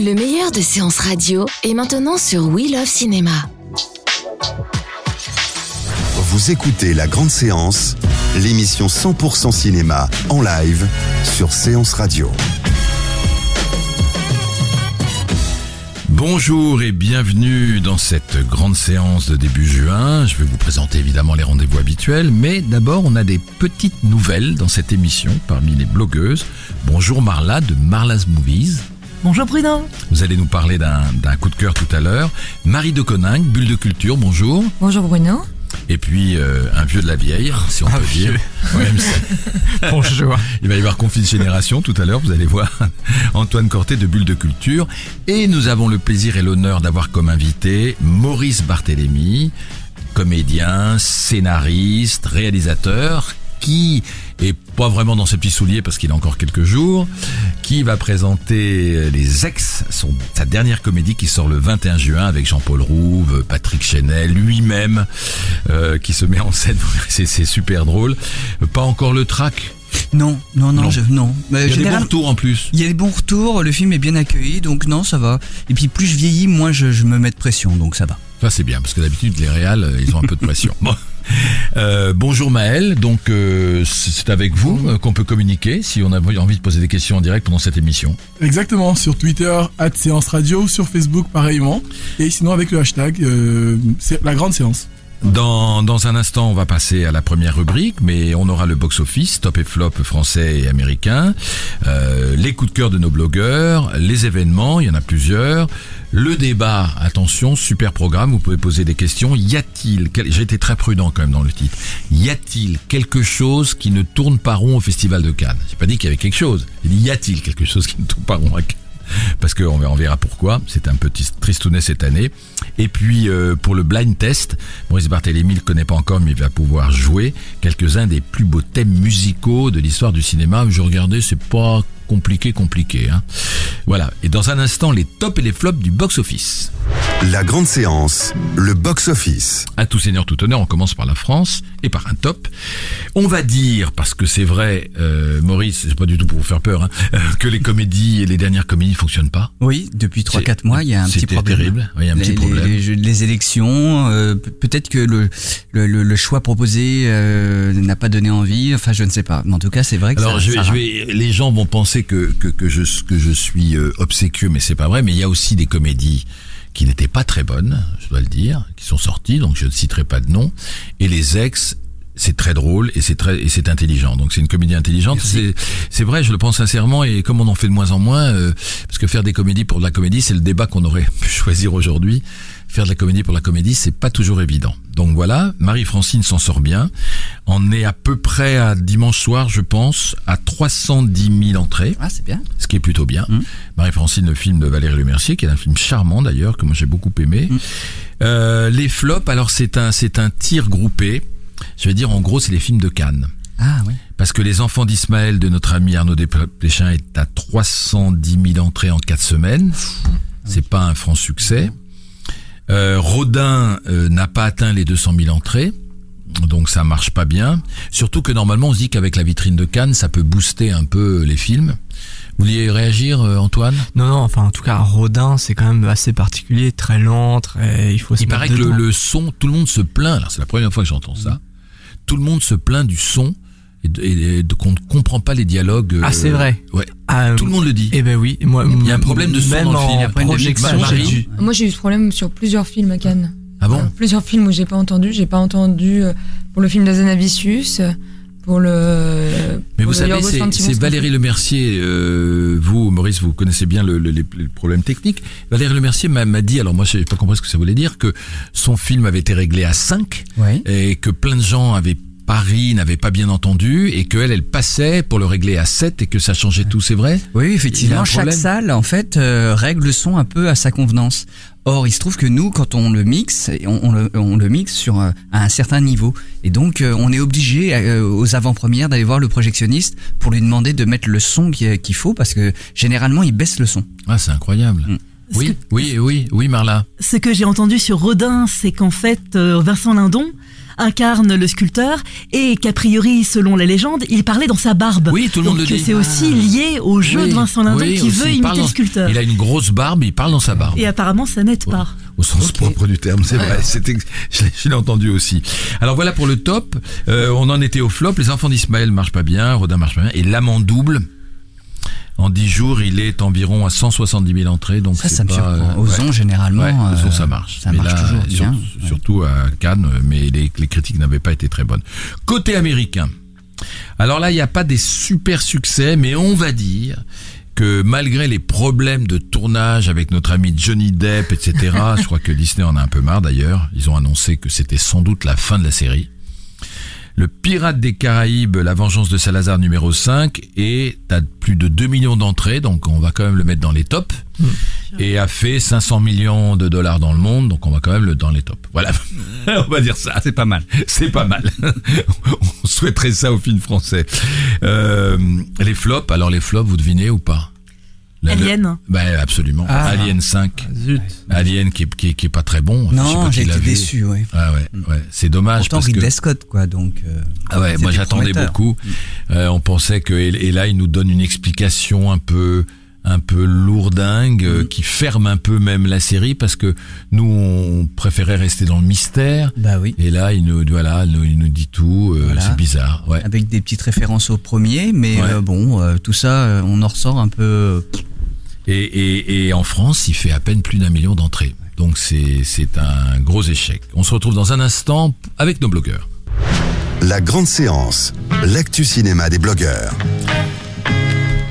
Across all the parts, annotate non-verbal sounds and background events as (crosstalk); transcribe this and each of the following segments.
Le meilleur de séances radio est maintenant sur We Love Cinéma. Vous écoutez La Grande Séance, l'émission 100% cinéma en live sur Séance Radio. Bonjour et bienvenue dans cette grande séance de début juin. Je vais vous présenter évidemment les rendez-vous habituels, mais d'abord on a des petites nouvelles dans cette émission parmi les blogueuses. Bonjour Marla de Marla's Movies. Bonjour Bruno. Vous allez nous parler d'un coup de cœur tout à l'heure. Marie de Coninck, Bulle de Culture, bonjour. Bonjour Bruno. Et puis euh, un vieux de la vieille, si on peut dire. (laughs) Ouais, (laughs) Bonjour. Il va y avoir conflit de génération tout à l'heure, vous allez voir. (laughs) Antoine Corté de Bulle de Culture. Et nous avons le plaisir et l'honneur d'avoir comme invité Maurice Barthélémy, comédien, scénariste, réalisateur, qui est pas vraiment dans ses petits souliers parce qu'il a encore quelques jours, qui va présenter Les Ex, son, sa dernière comédie qui sort le 21 juin avec Jean-Paul Rouve, Patrick Chenel, lui-même, euh, qui se met en scène. (laughs) C'est super drôle. Pas encore le track. Non, non, non, Non. je- non. Il y a des général- bons retours en plus. Il y a des bons retours, le film est bien accueilli, donc non, ça va. Et puis plus je vieillis, moins je, je me mets de pression, donc ça va. Ça c'est bien parce que d'habitude les réals euh, ils ont un peu de pression. Bon. (laughs) Euh, bonjour Maël, donc euh, c'est avec vous euh, qu'on peut communiquer si on a envie de poser des questions en direct pendant cette émission. Exactement, sur Twitter, at séance radio, sur Facebook pareillement, et sinon avec le hashtag, c'est la grande séance. Dans, un instant, on va passer à la première rubrique, mais on aura le box-office, top et flop français et américain, euh, les coups de cœur de nos blogueurs, les événements, il y en a plusieurs, le débat, attention, super programme, vous pouvez poser des questions. Y a-t-il, j'ai été très prudent quand même dans le titre, y a-t-il quelque chose qui ne tourne pas rond au Festival de Cannes? J'ai pas dit qu'il y avait quelque chose, j'ai y a-t-il quelque chose qui ne tourne pas rond à Cannes? Parce qu'on verra, on verra pourquoi. C'est un petit tristounet cette année. Et puis euh, pour le blind test, Maurice Barthélémy le connaît pas encore, mais il va pouvoir jouer quelques-uns des plus beaux thèmes musicaux de l'histoire du cinéma. Je regardais, c'est pas compliqué, compliqué. Hein. Voilà. Et dans un instant, les tops et les flops du box-office. La Grande Séance, le box-office. À tout seigneur, tout honneur, on commence par la France et par un top. On va dire, parce que c'est vrai, euh, Maurice, c'est pas du tout pour vous faire peur, hein, euh, que les comédies et les dernières comédies fonctionnent pas. Oui, depuis C'est- 3-4 mois, il y a un petit problème. terrible. Il y a un les, petit problème. Les, élections, euh, pe- peut-être que le, le, le- le choix proposé euh, n'a pas donné envie, enfin je ne sais pas. Mais en tout cas, c'est vrai que Alors ça, je vais, ça je rame. vais, les gens vont penser que que, que je que je suis obséquieux, mais c'est pas vrai. Mais il y a aussi des comédies qui n'étaient pas très bonnes, je dois le dire, qui sont sorties, donc je ne citerai pas de nom. Et les ex, c'est très drôle et c'est très et c'est intelligent. Donc c'est une comédie intelligente. C'est c'est vrai, je le pense sincèrement. Et comme on en fait de moins en moins, euh, parce que faire des comédies pour de la comédie, c'est le débat qu'on aurait (laughs) pu choisir aujourd'hui. Faire de la comédie pour la comédie, c'est pas toujours évident. Donc voilà, Marie-Francine s'en sort bien. On est à peu près à dimanche soir, je pense, à 310 000 entrées Ah, c'est bien. ce qui est plutôt bien. Mm. Marie-Francine, le film de Valérie Lemercier, qui est un film charmant d'ailleurs, que moi j'ai beaucoup aimé. Mm. Euh, les flops, alors c'est un, c'est un tir groupé. Je vais dire, en gros, c'est les films de Cannes. Ah oui. Parce que Les Enfants d'Ismaël de notre ami Arnaud Desplechin est à 310 000 entrées en 4 semaines. C'est pas un franc succès. Euh, Rodin euh, n'a pas atteint les 200 000 entrées. Donc ça marche pas bien. Surtout que normalement on se dit qu'avec la vitrine de Cannes, ça peut booster un peu les films. Vous vouliez réagir, euh, Antoine? Non, non, enfin, en tout cas, Rodin, c'est quand même assez particulier, très lent, très, il faut se Il paraît que le, le son, tout le monde se plaint. Alors c'est la première fois que j'entends ça. Tout le monde se plaint du son et, de- et de- qu'on ne comprend pas les dialogues. euh, Ah, c'est vrai. Ouais. Ah, Tout le monde le dit. Eh ben oui, moi, Il y a un problème de son même dans le film. Projection, j'ai dû- Moi, j'ai eu ce problème sur plusieurs films à Cannes. Ah bon Euh, Plusieurs films où j'ai pas entendu. J'ai pas entendu euh, pour le film d'Azanavicius, euh, pour le. Mais pour vous le savez, c'est Valérie Lemercier. Euh, vous, Maurice, vous connaissez bien le, le- les, les problèmes techniques. Valérie Lemercier m'a m'a dit, alors moi, je n'ai pas compris ce que ça voulait dire, que son film avait été réglé à 5 Ouais. et que plein de gens avaient pari, n'avaient pas bien entendu et qu'elle, elle passait pour le régler à 7 et que ça changeait tout, c'est vrai? Oui, effectivement, chaque salle, en fait, euh, règle le son un peu à sa convenance. Or, il se trouve que nous, quand on le mixe, on, on le, on le mixe sur euh, à un certain niveau, et donc euh, on est obligé euh, aux avant-premières d'aller voir le projectionniste pour lui demander de mettre le son qui- qu'il faut, parce que généralement il baisse le son. Ah, c'est incroyable. Mm. Oui, oui, oui, oui, Marla. Ce que j'ai entendu sur Rodin, c'est qu'en fait, euh, Vincent Lindon incarne le sculpteur et qu'a priori, selon la légende, il parlait dans sa barbe. Oui, tout le monde Et le que dit. c'est aussi lié au jeu Oui, de Vincent Lindon oui, qui aussi, veut imiter le sculpteur. Il a une grosse barbe, il parle dans sa barbe. Et apparemment, ça n'aide pas. Au sens propre du terme, c'est vrai. C'était, je l'ai- je l'ai entendu aussi. Alors voilà pour le top. Euh, on en était au flop. Les enfants d'Ismaël marchent pas bien, Rodin marche pas bien. Et l'amant double. En 10 jours, il est environ à 170 000 entrées. Donc Ça, ça me surprend. euh, Ozon, généralement, Ouais, euh, Ozon, ça marche. ça Mais marche là, toujours sur- bien. Surtout à Cannes, mais les, les critiques n'avaient pas été très bonnes. Côté américain. Alors là, il n'y a pas des super succès, mais on va dire que malgré les problèmes de tournage avec notre ami Johnny Depp, etc., (laughs) je crois que Disney en a un peu marre d'ailleurs, ils ont annoncé que c'était sans doute la fin de la série. Le Pirate des Caraïbes, La Vengeance de Salazar numéro 5 est à plus de 2 millions d'entrées, donc on va quand même le mettre dans les tops. Et a fait 500 millions de dollars dans le monde, donc on va quand même le dans les tops. Voilà, (laughs) on va dire ça. C'est pas mal. C'est pas mal. (laughs) on souhaiterait ça au film français. Euh, les flops, alors les flops, vous devinez ou pas? La- le- Alien. Ben absolument. Ah. Alien 5. Zut. Alien qui est, qui est, qui est pas très bon. Non, j'ai été déçu, ouais. Ah ouais, ouais. C'est dommage Pourtant parce que Ridley Scott, quoi, donc. euh, ah ouais, moi j'attendais beaucoup. Euh, on pensait que et, et là il nous donne une explication un peu un peu lourdingue euh, Mm. qui ferme un peu même la série parce que nous on préférait rester dans le mystère Bah oui. et là il nous voilà il nous dit tout. euh, Voilà. C'est bizarre. Ouais. Avec des petites références au premier, mais Ouais. euh, bon, euh, tout ça, on en ressort un peu. Et, et, et en France il fait à peine plus d'un million d'entrées. Donc c'est c'est un gros échec. On se retrouve dans un instant avec nos blogueurs. La grande séance, l'actu cinéma des blogueurs.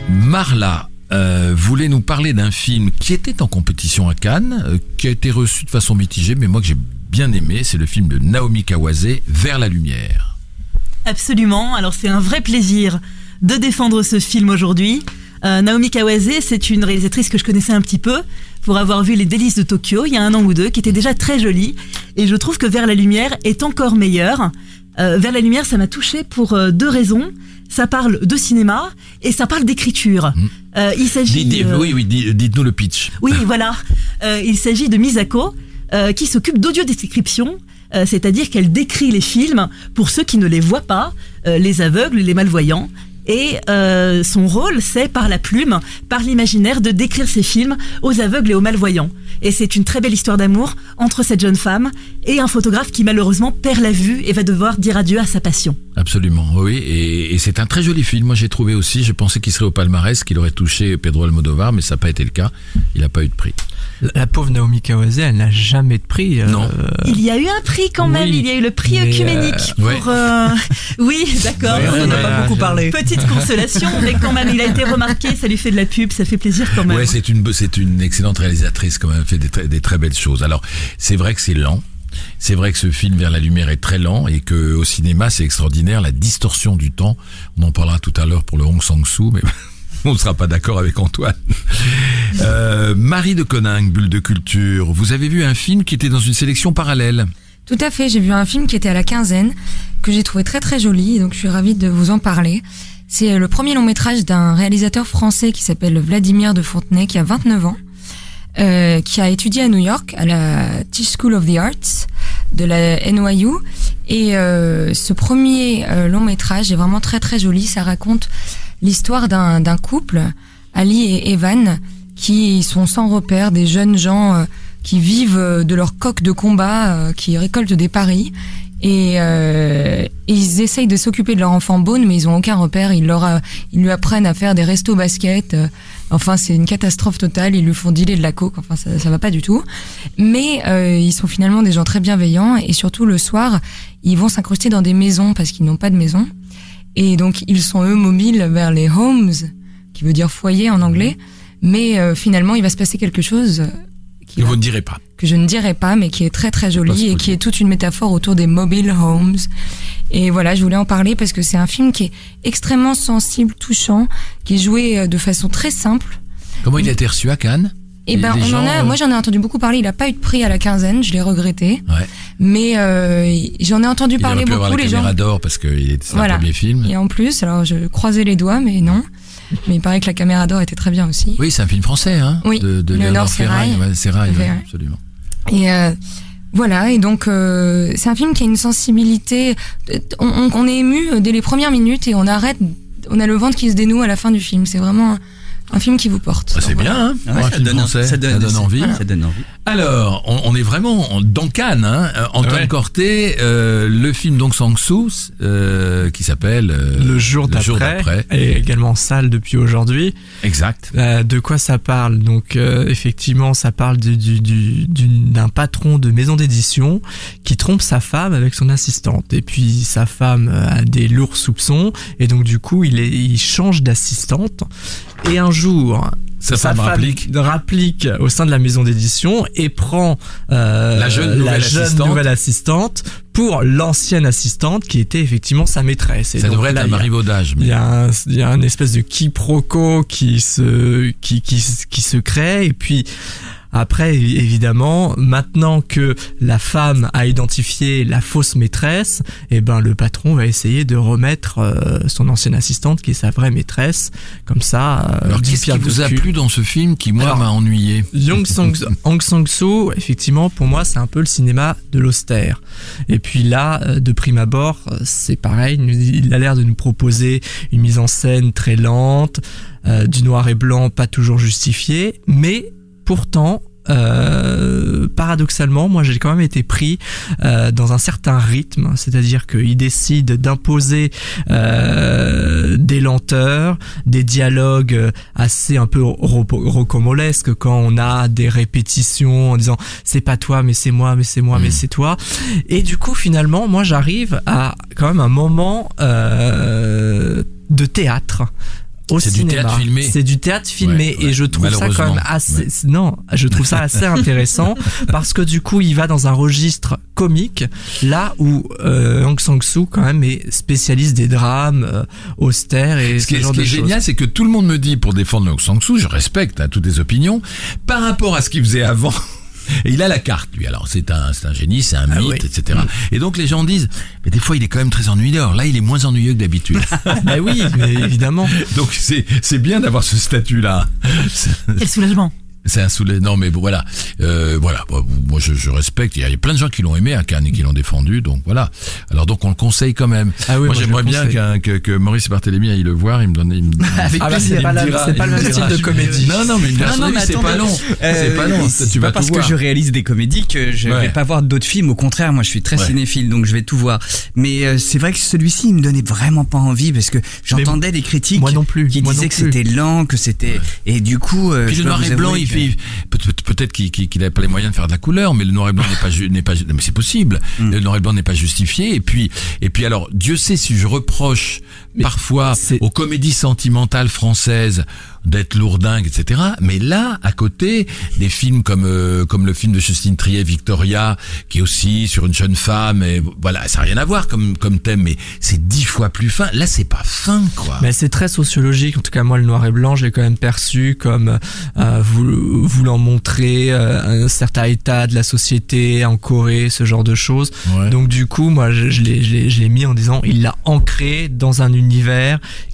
Marla euh, voulait nous parler d'un film qui était en compétition à Cannes, euh, qui a été reçu de façon mitigée, mais moi que j'ai bien aimé, c'est le film de Naomi Kawase, Vers la lumière. Absolument. Alors c'est un vrai plaisir de défendre ce film aujourd'hui. Euh, Naomi Kawase, c'est une réalisatrice que je connaissais un petit peu pour avoir vu Les délices de Tokyo il y a un an ou deux, qui était déjà très jolie. Et je trouve que Vers la lumière est encore meilleur. Euh, Vers la lumière, ça m'a touché pour euh, deux raisons. Ça parle de cinéma et ça parle d'écriture. Euh, il s'agit. Dites- euh, Oui, oui, dites- dites-nous le pitch. oui, voilà. Euh, il s'agit de Misako, euh, qui s'occupe d'audio-description, c'est-à-dire qu'elle décrit les films pour ceux qui ne les voient pas, les aveugles, les malvoyants. Et euh, son rôle, c'est par la plume, par l'imaginaire, de décrire ces films aux aveugles et aux malvoyants. Et c'est une très belle histoire d'amour entre cette jeune femme et un photographe qui malheureusement perd la vue et va devoir dire adieu à sa passion. Absolument, oui, et, et c'est un très joli film. Moi, j'ai trouvé aussi, je pensais qu'il serait au palmarès, qu'il aurait touché Pedro Almodovar, mais ça n'a pas été le cas. Il n'a pas eu de prix. La, la pauvre Naomi Kawase, elle n'a jamais de prix. euh, Non. Il y a eu un prix quand même, oui, il y a eu le prix œcuménique euh, pour... euh, (laughs) Oui, d'accord. Ouais, on en a pas beaucoup parlé. Petite consolation, mais quand même, il a été remarqué, ça lui fait de la pub, ça fait plaisir quand même. Ouais, c'est une, c'est une excellente réalisatrice, quand même, elle fait des, très- des très belles choses. Alors, c'est vrai que c'est lent. C'est vrai que ce film vers la lumière est très lent et que au cinéma c'est extraordinaire la distorsion du temps. On en parlera tout à l'heure pour le Hong Sang-soo, mais (laughs) on ne sera pas d'accord avec Antoine. (laughs) Euh, Marie de Coninck, Bulle de Culture, vous avez vu un film qui était dans une sélection parallèle. Tout à fait, j'ai vu un film qui était à la quinzaine, que j'ai trouvé très très joli, donc je suis ravie de vous en parler. C'est le premier long métrage d'un réalisateur français qui s'appelle Vladimir de Fontenay, qui a 29 ans, euh, qui a étudié à New York, à la Tisch School of the Arts de la NYU. Et euh, ce premier euh, long métrage est vraiment très très joli. Ça raconte l'histoire d'un couple, Ali et Evan, qui sont sans repère, des jeunes gens euh, qui vivent euh, de leur coq de combat, euh, qui récoltent des paris Et euh, ils essayent de s'occuper de leur enfant Bone, mais ils ont aucun repère. Ils, leur, ils lui apprennent à faire des restos basket. euh, Enfin, c'est une catastrophe totale. Ils lui font dealer de la coke. Enfin, ça, ça va pas du tout. Mais euh, ils sont finalement des gens très bienveillants. Et surtout, le soir, ils vont s'incruster dans des maisons parce qu'ils n'ont pas de maison. Et donc, ils sont eux mobiles vers les homes, qui veut dire foyer en anglais. Mais euh, finalement, il va se passer quelque chose Que vous ne direz pas. que je ne dirai pas, mais qui est très très Pas joli et qui est toute une métaphore autour des mobile homes. Et voilà, je voulais en parler parce que c'est un film qui est extrêmement sensible, touchant, qui est joué euh, de façon très simple. Comment il a été reçu à Cannes? Et Les- ben, on gens, en a, euh, moi j'en ai entendu beaucoup parler. Il a pas eu de prix à la quinzaine, je l'ai regretté. Ouais. Mais euh, j'en ai entendu Il parler avoir beaucoup la les gens. d'or parce que c'est Voilà. un premier film. Et en plus, alors je croisais les doigts, mais non. Mais il paraît que la caméra d'or était très bien aussi. Oui, c'est un film français, hein Oui, De, de Léonore Ferraille. Ferraille. Ouais, ouais. absolument. Et euh, voilà, et donc euh, c'est un film qui a une sensibilité. On, on- on est ému dès les premières minutes et on arrête. On a le ventre qui se dénoue à la fin du film. C'est vraiment un, film qui vous porte. C'est bien, hein Ouais, un ça film donne- français, ça donne- envie. Ça donne envie. Alors, on, on est vraiment en- dans Cannes. Hein. Euh, Antoine Ouais. Corté, euh, le film donc Sang-Soo, euh, qui s'appelle euh, Le jour d'après est également en salle depuis aujourd'hui. Exact. Euh, de quoi ça parle Donc euh, effectivement, ça parle du- du- du- d'une- d'un patron de maison d'édition qui trompe sa femme avec son assistante. Et puis sa femme euh, a des lourds soupçons et donc du coup il, est, il change d'assistante. Et un jour, Sa femme rapplique. rapplique au sein de la maison d'édition et prend euh, La jeune nouvelle assistante. nouvelle assistante pour l'ancienne assistante qui était effectivement sa maîtresse. Et Ça devrait être un marivaudage. il Mais... y a il y a un espèce de quiproquo qui se, qui, qui, qui se crée et puis après, évi- évidemment, maintenant que la femme a identifié la fausse maîtresse, eh ben le patron va essayer de remettre euh, son ancienne assistante, qui est sa vraie maîtresse, comme ça. euh, Alors, qu'est-ce qui vous a plu dans ce film qui, moi, m'a ennuyé? Young Sang, Hong Sang-soo, effectivement, pour moi, c'est un peu le cinéma de l'austère. Et puis là, euh, de prime abord, euh, c'est pareil. il a l'air de nous proposer une mise en scène très lente, euh, du noir et blanc pas toujours justifié, mais pourtant. euh, paradoxalement, moi j'ai quand même été pris euh, dans un certain rythme, c'est-à-dire qu'il décide d'imposer euh, des lenteurs, des dialogues assez un peu ro- rocambolesques quand on a des répétitions en disant c'est pas toi mais c'est moi mais c'est moi mais Mm. c'est toi et du coup finalement moi j'arrive à quand même un moment euh, de théâtre au C'est du cinéma. théâtre filmé. C'est du théâtre filmé Ouais, ouais, et je trouve ça quand même assez ouais. non, je trouve ça assez (laughs) intéressant parce que du coup, il va dans un registre comique là où euh, Hong Sang-soo quand même est spécialiste des drames euh, austères et Ce ce, qui est, genre ce qui de est choses. génial, c'est que tout le monde me dit, pour défendre le Sang-soo, je respecte hein, toutes les opinions, par rapport à ce qu'il faisait avant. Et il a la carte, lui. Alors, c'est un, c'est un génie, c'est un Ah mythe, oui. etc. Et donc, les gens disent, mais des fois, il est quand même très ennuyeux. Alors là, il est moins ennuyeux que d'habitude. (laughs) Bah oui, mais évidemment. donc, c'est, c'est bien d'avoir ce statut-là. C'est- Quel soulagement. C'est un soulé. Non, mais bon, voilà. Euh, voilà. Bon, moi, je, je respecte. Il y a plein de gens qui l'ont aimé à Cannes et qui l'ont défendu. Donc, voilà. Alors, donc, on le conseille quand même. Ah oui, moi, j'aimerais bien qu'un- que, que Maurice Barthélémy aille le voir. Il me donne, il me (laughs) Avec Ah bah, c'est pas, dira- pas le me même style de comédie. Non, non, mais mais c'est pas long. Euh, c'est pas long. c'est tu vas pas tout parce voir. que je réalise des comédies que je Ouais. vais pas voir d'autres films. Au contraire, moi, je suis très Ouais. cinéphile, donc je vais tout voir. Mais euh, c'est vrai que celui-ci, il me donnait vraiment pas envie parce que j'entendais des critiques moi non plus, qui disaient que c'était lent, que c'était et du coup. euh, Puis le noir et blanc, il fait peut-être qu'il qu'il qu'il avait pas les moyens de faire de la couleur, mais le noir et blanc n'est pas pas mais c'est possible. Mm. Le noir et blanc n'est pas justifié. Et puis et puis alors Dieu sait si je reproche Mais parfois c'est- aux comédies sentimentales françaises d'être lourdingues, etc. Mais là, à côté, des films comme euh, comme le film de Justine Triet, Victoria, qui est aussi sur une jeune femme, et voilà, ça n'a rien à voir comme comme thème, mais c'est dix fois plus fin. Là, c'est pas fin, quoi. Mais c'est très sociologique. En tout cas, moi, le noir et blanc, je l'ai quand même perçu comme euh, vou- voulant montrer euh, un certain état de la société en Corée, ce genre de choses. Ouais. Donc du coup, moi, je, je l'ai- je l'ai je l'ai mis en disant, il l'a ancré dans un univers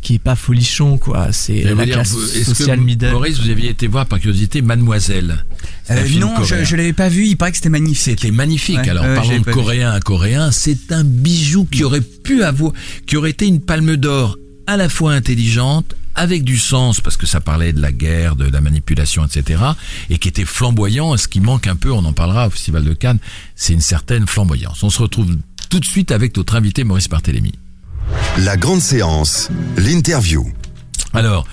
qui est pas folichon, quoi. C'est la dire, classe vous- Est-ce sociale que middle. Maurice, vous aviez été voir par curiosité Mademoiselle Euh, non, je, coréen. je l'avais pas vu. Il paraît que c'était magnifique. C'était magnifique. Ouais, Alors, ouais, parlons de vu. coréen à coréen, c'est un bijou qui aurait pu avoir, qui aurait été une palme d'or à la fois intelligente, avec du sens, parce que ça parlait de la guerre, de la manipulation, etc., et qui était flamboyant. Ce qui manque un peu, on en parlera au Festival de Cannes, c'est une certaine flamboyance. On se retrouve tout de suite avec notre invité Maurice Barthélémy. La grande séance, l'interview. Alors,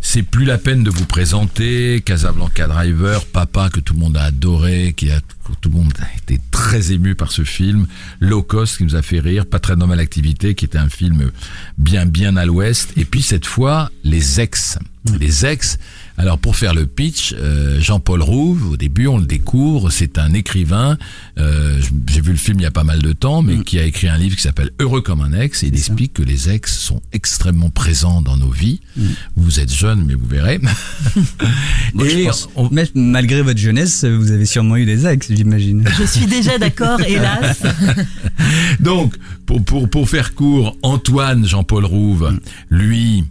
c'est plus la peine de vous présenter Casablanca Driver, Papa que tout le monde a adoré, qui a tout le monde a été très ému par ce film, Low Cost qui nous a fait rire, Pas très normal activité qui était un film bien bien à l'ouest, et puis cette fois les ex, les ex. Alors pour faire le pitch, euh, Jean-Paul Rouve, au début on le découvre, c'est un écrivain. euh, J'ai vu le film il y a pas mal de temps, mais qui a écrit un livre qui s'appelle Heureux comme un ex, et il explique que les ex sont extrêmement présents dans nos vies. Vous êtes jeune, mais vous verrez. (laughs) Moi, et pense- on- mais malgré votre jeunesse, vous avez sûrement eu des ex, j'imagine. Je suis déjà d'accord, (laughs) hélas. Donc, pour, pour, pour faire court, Antoine Jean-Paul Rouve, lui,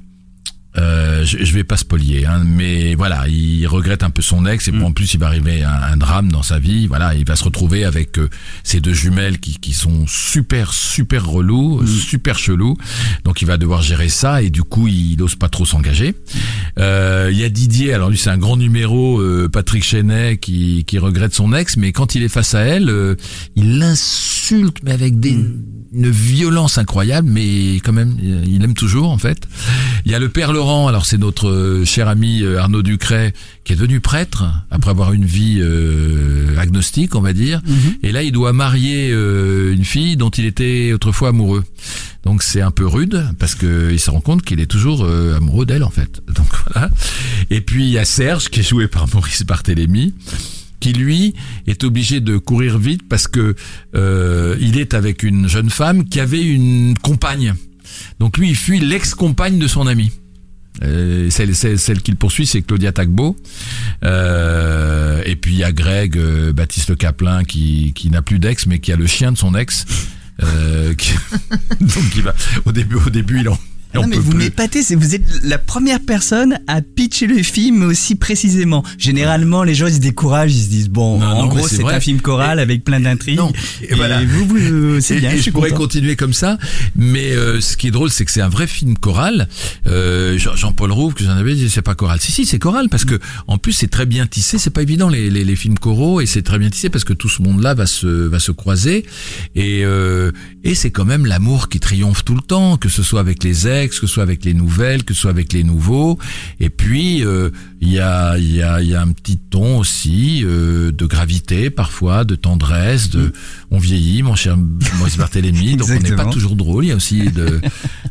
euh, je, je vais pas spolier, hein, mais voilà, il regrette un peu son ex et en plus il va arriver un, un drame dans sa vie. Voilà, il va se retrouver avec euh, ces deux jumelles qui, qui sont super super relous, super chelous. Donc il va devoir gérer ça et du coup il n'ose pas trop s'engager. Euh, Il y a Didier, alors lui c'est un grand numéro, euh, Patrick Chenet qui, qui regrette son ex, mais quand il est face à elle, euh, il l'insulte mais avec des une violence incroyable, mais quand même, il aime toujours en fait. Il y a le père Laurent, alors c'est notre euh, cher ami euh, Arnaud Ducret, qui est devenu prêtre après avoir une vie euh, agnostique, on va dire. Et là, il doit marier euh, une fille dont il était autrefois amoureux. Donc c'est un peu rude parce que il se rend compte qu'il est toujours euh, amoureux d'elle en fait. (laughs) Donc voilà. Et puis il y a Serge qui est joué par (laughs) Maurice Barthélémy qui lui est obligé de courir vite parce que euh, il est avec une jeune femme qui avait une compagne. Donc lui, il fuit l'ex-compagne de son ami. Euh, celle, celle, celle qu'il poursuit, c'est Claudia Tagbo. Euh, et puis il y a Greg, euh, Baptiste Caplin, qui, qui n'a plus d'ex, mais qui a le chien de son ex. Euh, qui- (laughs) donc il va au début, au début, il en Non mais vous m'épatez, c'est vous êtes la première personne à pitcher le film aussi précisément. Généralement, les gens ils se découragent, ils se disent bon, Non, en non, gros c'est c'est un film choral avec plein d'intrigues. Et, et voilà. vous, vous c'est Et- bien. et je je pourrais content. continuer comme ça, mais euh, ce qui est drôle, c'est que c'est un vrai film choral. Euh, Jean- Jean-Paul Rouve, que j'en avais dit, c'est pas choral. Si, si, c'est choral parce que en plus c'est très bien tissé. C'est pas évident les, les, les films choraux et c'est très bien tissé parce que tout ce monde-là va se va se croiser et euh, et c'est quand même l'amour qui triomphe tout le temps, que ce soit avec les que ce soit avec les nouvelles, que ce soit avec les nouveaux. Et puis euh, il y a il y a il y a un petit ton aussi euh, de gravité parfois, de tendresse, de on vieillit, mon cher Maurice Barthélémy, donc on n'est pas toujours drôle. Il y a aussi de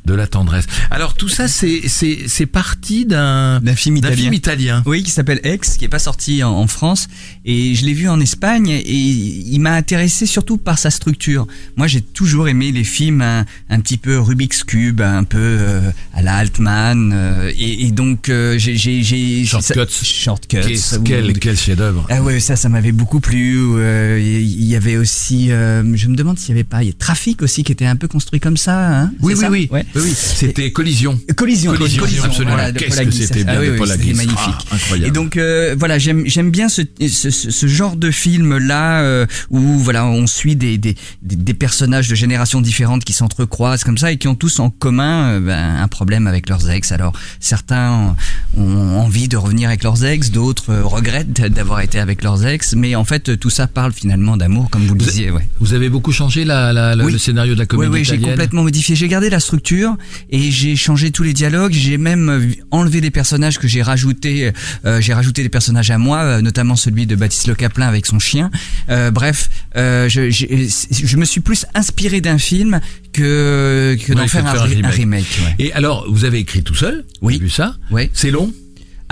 de la tendresse. Alors tout ça c'est c'est c'est parti d'un D'un film italien. film italien. Oui, qui s'appelle Ex, qui est pas sorti en, en France, et je l'ai vu en Espagne, et il m'a intéressé surtout par sa structure. Moi, j'ai toujours aimé les films un, un petit peu Rubik's Cube, un peu euh, à la Altman, euh, et, et donc euh, j'ai j'ai j'ai Shortcuts. Shortcuts. Qu'est-ce- quel quel chef-d'œuvre. Ah ouais, ça, ça m'avait beaucoup plu. euh, Il y avait aussi, euh, je me demande s'il y avait pas, il y a Trafic aussi qui était un peu construit comme ça. Hein Oui oui ça oui. Ouais. oui oui. C'était collision. Collision, Collision, absolument. voilà, Qu'est-ce que c'était bien Ah de oui, Paul c'était Aguis. magnifique. Ah, incroyable. Et donc euh, voilà, j'aime j'aime bien ce, ce, ce- genre de film là euh, où voilà on suit des, des des personnages de générations différentes qui s'entrecroisent comme ça et qui ont tous en commun euh, ben, un problème avec leurs ex. Alors certains ont envie de revenir avec leurs ex, d'autres euh, regrettent d'avoir été avec leurs ex, mais en fait tout ça parle finalement d'amour comme vous le disiez. Ouais. Vous avez beaucoup changé la, la- la- Oui. le scénario de la Oui, comédie oui, j'ai italienne. complètement modifié. J'ai gardé la structure et j'ai changé tous les dialogues. J'ai même euh, enlevé des personnages que j'ai rajouté. Euh, j'ai rajouté des personnages à moi, notamment celui de Baptiste Le Caplin avec son chien. Euh, bref, euh, je, j'ai- je me suis plus inspiré d'un film que que d'en faire un, faire un re- un remake. remake. ouais. Et alors, vous avez écrit tout seul? Oui. J'ai vu ça? Oui. C'est long?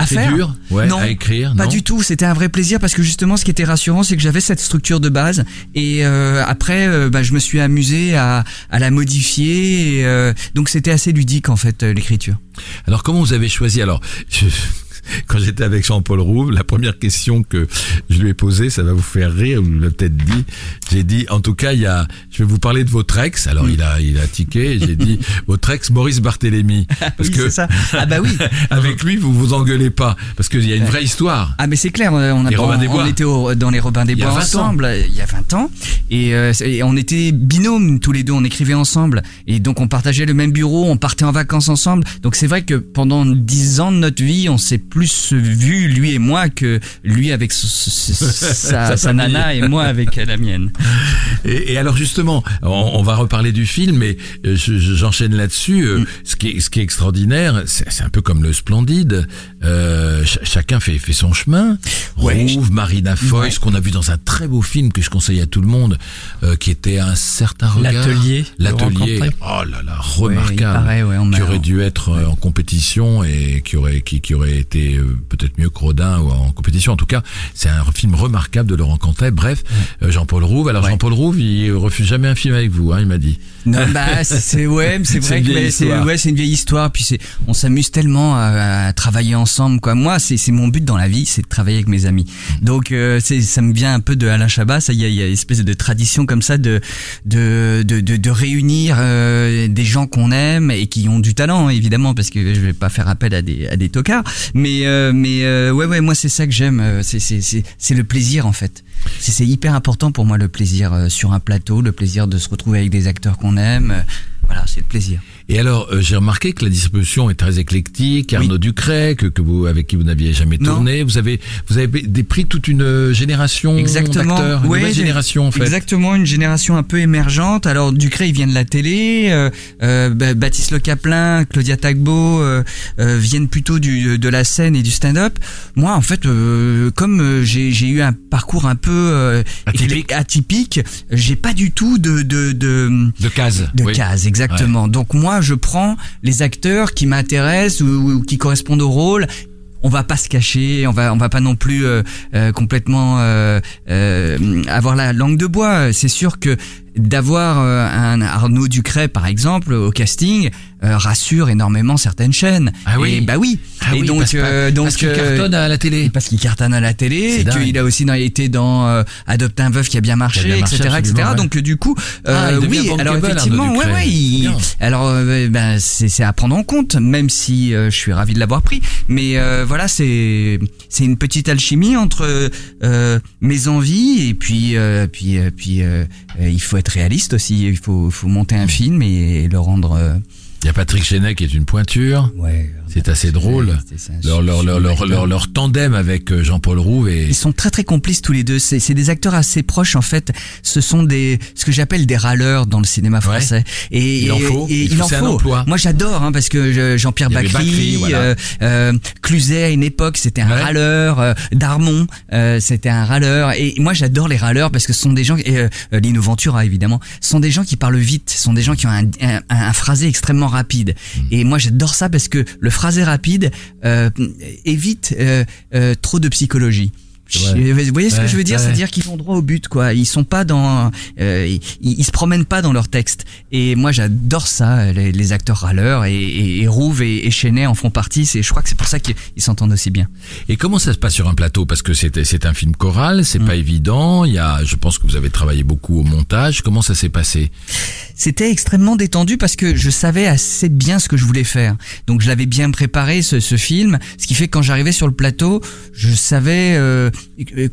À faire. dur ouais, Non, à écrire Pas non du tout, c'était un vrai plaisir parce que justement ce qui était rassurant c'est que j'avais cette structure de base. Et euh, après euh, bah, je me suis amusé à, à la modifier et, euh, donc c'était assez ludique en fait euh, l'écriture. Alors comment vous avez choisi? Alors, je- quand j'étais avec Jean-Paul Rouve, la première question que je lui ai posée, ça va vous faire rire, vous l'avez peut-être dit. J'ai dit, en tout cas, il y a, je vais vous parler de votre ex. Alors il a, il a tiqué. J'ai dit (laughs) votre ex Maurice Barthélémy, parce Oui, que c'est ça. Ah bah oui. (laughs) avec lui vous vous engueulez pas, parce qu'il y a une vraie histoire. Ah mais c'est clair, on, a, Les on, Robins des Bois. on était au- dans les Robins des Bois 20 ans. ensemble il y a 20 ans et, euh, et on était binômes tous les deux, on écrivait ensemble et donc on partageait le même bureau, on partait en vacances ensemble. Donc c'est vrai que pendant 10 ans de notre vie, on s'est plus plus vu lui et moi que lui avec sa, (laughs) sa nana et moi avec la mienne. Et, et alors justement, on, on va reparler du film, mais euh, je- je- j'enchaîne là-dessus. euh, Ce, qui est, ce qui est extraordinaire, c'est un peu comme le Splendide. Euh, ch- chacun fait, fait son chemin. Ouais, Rouve, Marina Foy, ce qu'on a vu dans un très beau film que je conseille à tout le monde, euh, qui était un certain regard. L'atelier L'atelier. Oh là là, Ouais, remarquable. paraît, on qui aurait dû être en compétition et qui aurait qui, qui aurait été euh, peut-être mieux que Rodin ou en compétition. En tout cas, c'est un film remarquable de Laurent Cantet. Bref, euh, Jean-Paul Rouve. Alors Ouais. Jean-Paul Rouve, il refuse jamais un film avec vous, hein, il m'a dit. Non, (laughs) bah c'est- ouais, c'est vrai que mais c'est ouais, c'est une vieille histoire. Puis c'est, on s'amuse tellement à, à travailler ensemble. Quoi. Moi, c'est mon but dans la vie, c'est de travailler avec mes amis. Donc euh, c'est ça me vient un peu de Alain Chabat. Ça, il y a, il y a une espèce de tradition comme ça de de de de, de réunir euh, des gens qu'on aime et qui ont du talent hein, évidemment, parce que je vais pas faire appel à des à des tocards. Mais euh, mais euh, ouais ouais, moi c'est ça que j'aime. euh, C'est le plaisir en fait. C'est hyper important pour moi le plaisir euh, sur un plateau, le plaisir de se retrouver avec des acteurs qu'on aime. Voilà, c'est le plaisir. Et alors, euh, j'ai remarqué que la distribution est très éclectique. Arnaud Ducret, que, que vous, avec qui vous n'aviez jamais Non. tourné, vous avez, vous avez des pris toute une génération Exactement. d'acteurs, une Ouais, nouvelle génération en fait. Exactement, une génération un peu émergente. Alors Ducret, il vient de la télé. euh, euh, Ba- Baptiste Le Caplin, Claudia Tagbo euh, euh, viennent plutôt du, de la scène et du stand-up. Moi, en fait, euh, comme euh, j'ai eu un parcours un peu euh, Atypique. atypique, j'ai pas du tout de de, de De cases. de oui. cases, exactement. Donc moi, je prends les acteurs qui m'intéressent ou, qui correspondent au rôle. On va pas se cacher, on va on va pas non plus euh, euh, complètement euh, avoir la langue de bois. C'est sûr que d'avoir euh, un Arnaud Ducret par exemple au casting euh, rassure énormément certaines chaînes. Ah oui. Et bah oui. Ah et oui, donc parce, euh, donc parce qu'il cartonne à la télé. parce qu'il cartonne à la télé, qu'il a aussi été dans euh, Adopte un veuf qui a bien marché, bien marché, etc., etc. ouais. Donc du coup, Ah, euh, oui, alors effectivement, ouais, ouais, il- alors euh, ben c'est c'est à prendre en compte, même si euh, je suis ravi de l'avoir pris. Mais euh, voilà, c'est c'est une petite alchimie entre euh, mes envies et puis euh, puis puis il faut être réaliste aussi. Il faut faut monter un film et le rendre. euh, Il y a Patrick Chenet qui est une pointure. ouais. C'est assez drôle. Leur, leur, leur, leur, leur, leur tandem avec euh, Jean-Paul Rouve et Ils sont très très complices tous les deux. C'est c'est des acteurs assez proches en fait. Ce sont des ce que j'appelle des râleurs dans le cinéma français. Et Il en faut. Et, Il en faut. emploi. Moi j'adore hein, parce que je- Jean-Pierre Bacry, voilà. euh, euh, Cluzet à une époque c'était un Ouais. râleur. euh, Darmon euh, c'était un râleur. Et moi j'adore les râleurs parce que ce sont des gens et euh, Lino Ventura évidemment ce sont des gens qui parlent vite. Ce sont des gens qui ont un, un, un phrasé extrêmement rapide. Hmm. Et moi j'adore ça parce que le phrasé rapide euh, évite euh, euh, trop de psychologie. Ouais. Vous voyez ce que Ouais, je veux dire? ouais. C'est-à-dire qu'ils vont droit au but, quoi. Ils sont pas dans, euh, ils, ils se promènent pas dans leur texte. Et moi, j'adore ça, les, les acteurs râleurs et, et, et Rouve et, et Chenet en font partie. C'est, je crois que c'est pour ça qu'ils ils s'entendent aussi bien. Et comment ça se passe sur un plateau? Parce que c'est c'est un film choral, c'est pas évident. Il y a, je pense que vous avez travaillé beaucoup au montage. Comment ça s'est passé? C'était extrêmement détendu parce que je savais assez bien ce que je voulais faire. Donc je l'avais bien préparé ce, ce film, ce qui fait que quand j'arrivais sur le plateau, je savais euh,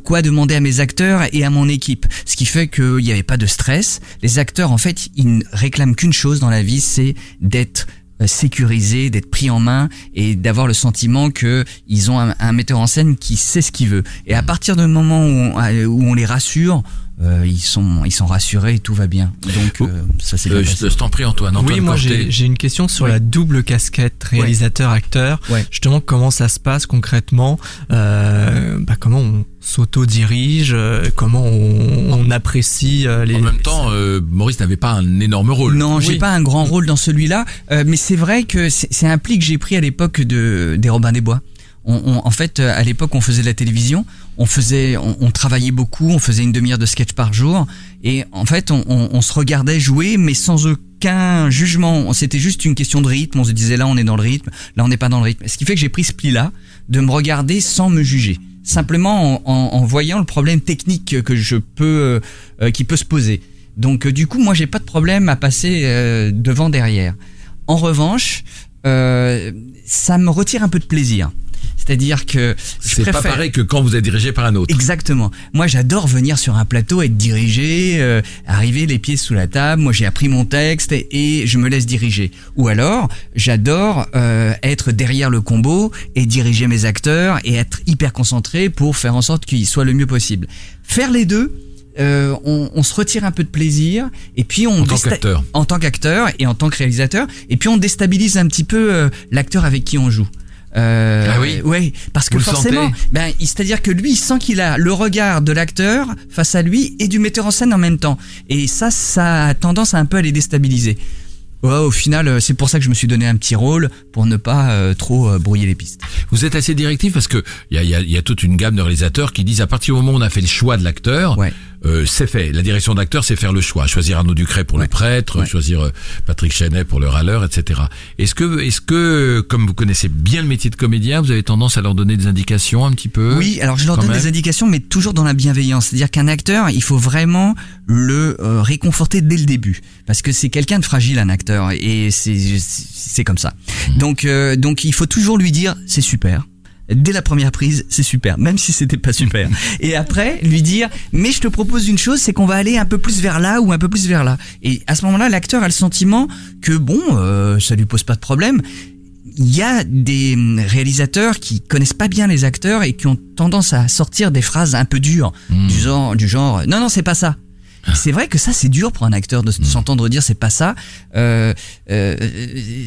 quoi demander à mes acteurs et à mon équipe? Ce qui fait qu'il n'y avait pas de stress. Les acteurs, en fait, ils ne réclament qu'une chose dans la vie, c'est d'être euh, sécurisés, d'être pris en main et d'avoir le sentiment que ils ont un, metteur en scène qui sait ce qu'il veut. Et à partir du moment où euh, où on les rassure, euh, ils sont ils sont rassurés et tout va bien. Donc euh, ça c'est euh, bien Je passé. je t'en prie Antoine. Antoine oui, moi j'ai j'ai une question sur Oui. la double casquette réalisateur-acteur. Ouais. Justement, comment ça se passe concrètement? Euh, bah, Comment on s'auto-dirige euh, Comment on, on apprécie euh, les... En même temps, euh, Maurice n'avait pas un énorme rôle. Non, j'ai Oui. pas un grand rôle dans celui-là, euh, mais c'est vrai que c'est c'est un pli que j'ai pris à l'époque de des Robins des Bois. On, on- en fait, à l'époque, on faisait de la télévision, on faisait, on, travaillait beaucoup, on faisait une demi-heure de sketch par jour, et en fait, on, se regardait jouer, mais sans aucun jugement. C'était juste une question de rythme. On se disait là, on est dans le rythme, là, on n'est pas dans le rythme. Ce qui fait que j'ai pris ce pli-là de me regarder sans me juger, simplement en, voyant le problème technique que je peux, euh, euh, qui peut se poser. Donc, euh, du coup, moi, j'ai pas de problème à passer devant derrière. En revanche, ça me retire un peu de plaisir. C'est-à-dire que C'est pas pareil que quand vous êtes dirigé par un autre. Exactement. Moi, j'adore venir sur un plateau, être dirigé, euh, arriver les pieds sous la table. Moi, j'ai appris mon texte et, et je me laisse diriger. Ou alors, j'adore euh, être derrière le combo et diriger mes acteurs et être hyper concentré pour faire en sorte qu'ils soient le mieux possible. Faire les deux. euh, on, on se retire un peu de plaisir et puis on En tant qu'acteur. en tant qu'acteur et en tant que réalisateur et puis on déstabilise un petit peu euh, l'acteur avec qui on joue. Euh, Ah oui ouais, parce que Vous forcément, ben, c'est-à-dire que lui, il sent qu'il a le regard de l'acteur face à lui et du metteur en scène en même temps. Et ça, ça a tendance à un peu à les déstabiliser. Ouais, au final, euh, c'est pour ça que je me suis donné un petit rôle pour ne pas euh, trop euh, brouiller les pistes. Vous êtes assez directif parce que il y a, y a- y a toute une gamme de réalisateurs qui disent à partir du moment où on a fait le choix de l'acteur, Ouais. Euh, c'est fait. La direction d'acteur, c'est faire le choix. Choisir Arnaud Ducret pour le prêtre, Ouais. choisir euh, Patrick Chenet pour le râleur, etc. Est-ce que, est-ce que, comme vous connaissez bien le métier de comédien, vous avez tendance à leur donner des indications un petit peu? Oui, alors je leur donne même? des indications, mais toujours dans la bienveillance. C'est-à-dire qu'un acteur, il faut vraiment le euh, réconforter dès le début, parce que c'est quelqu'un de fragile, un acteur, et c'est c'est comme ça. Donc euh, donc il faut toujours lui dire c'est super. Dès la première prise, c'est super, même si c'était pas super. (laughs) Et après, lui dire, mais je te propose une chose, c'est qu'on va aller un peu plus vers là ou un peu plus vers là. Et à ce moment-là, l'acteur a le sentiment que bon, euh, ça lui pose pas de problème il y a des hum, réalisateurs qui connaissent pas bien les acteurs et qui ont tendance à sortir des phrases un peu dures Hmm. du genre du genre non non c'est pas ça c'est vrai que ça c'est dur pour un acteur de s- s'entendre dire c'est pas ça. Euh, euh,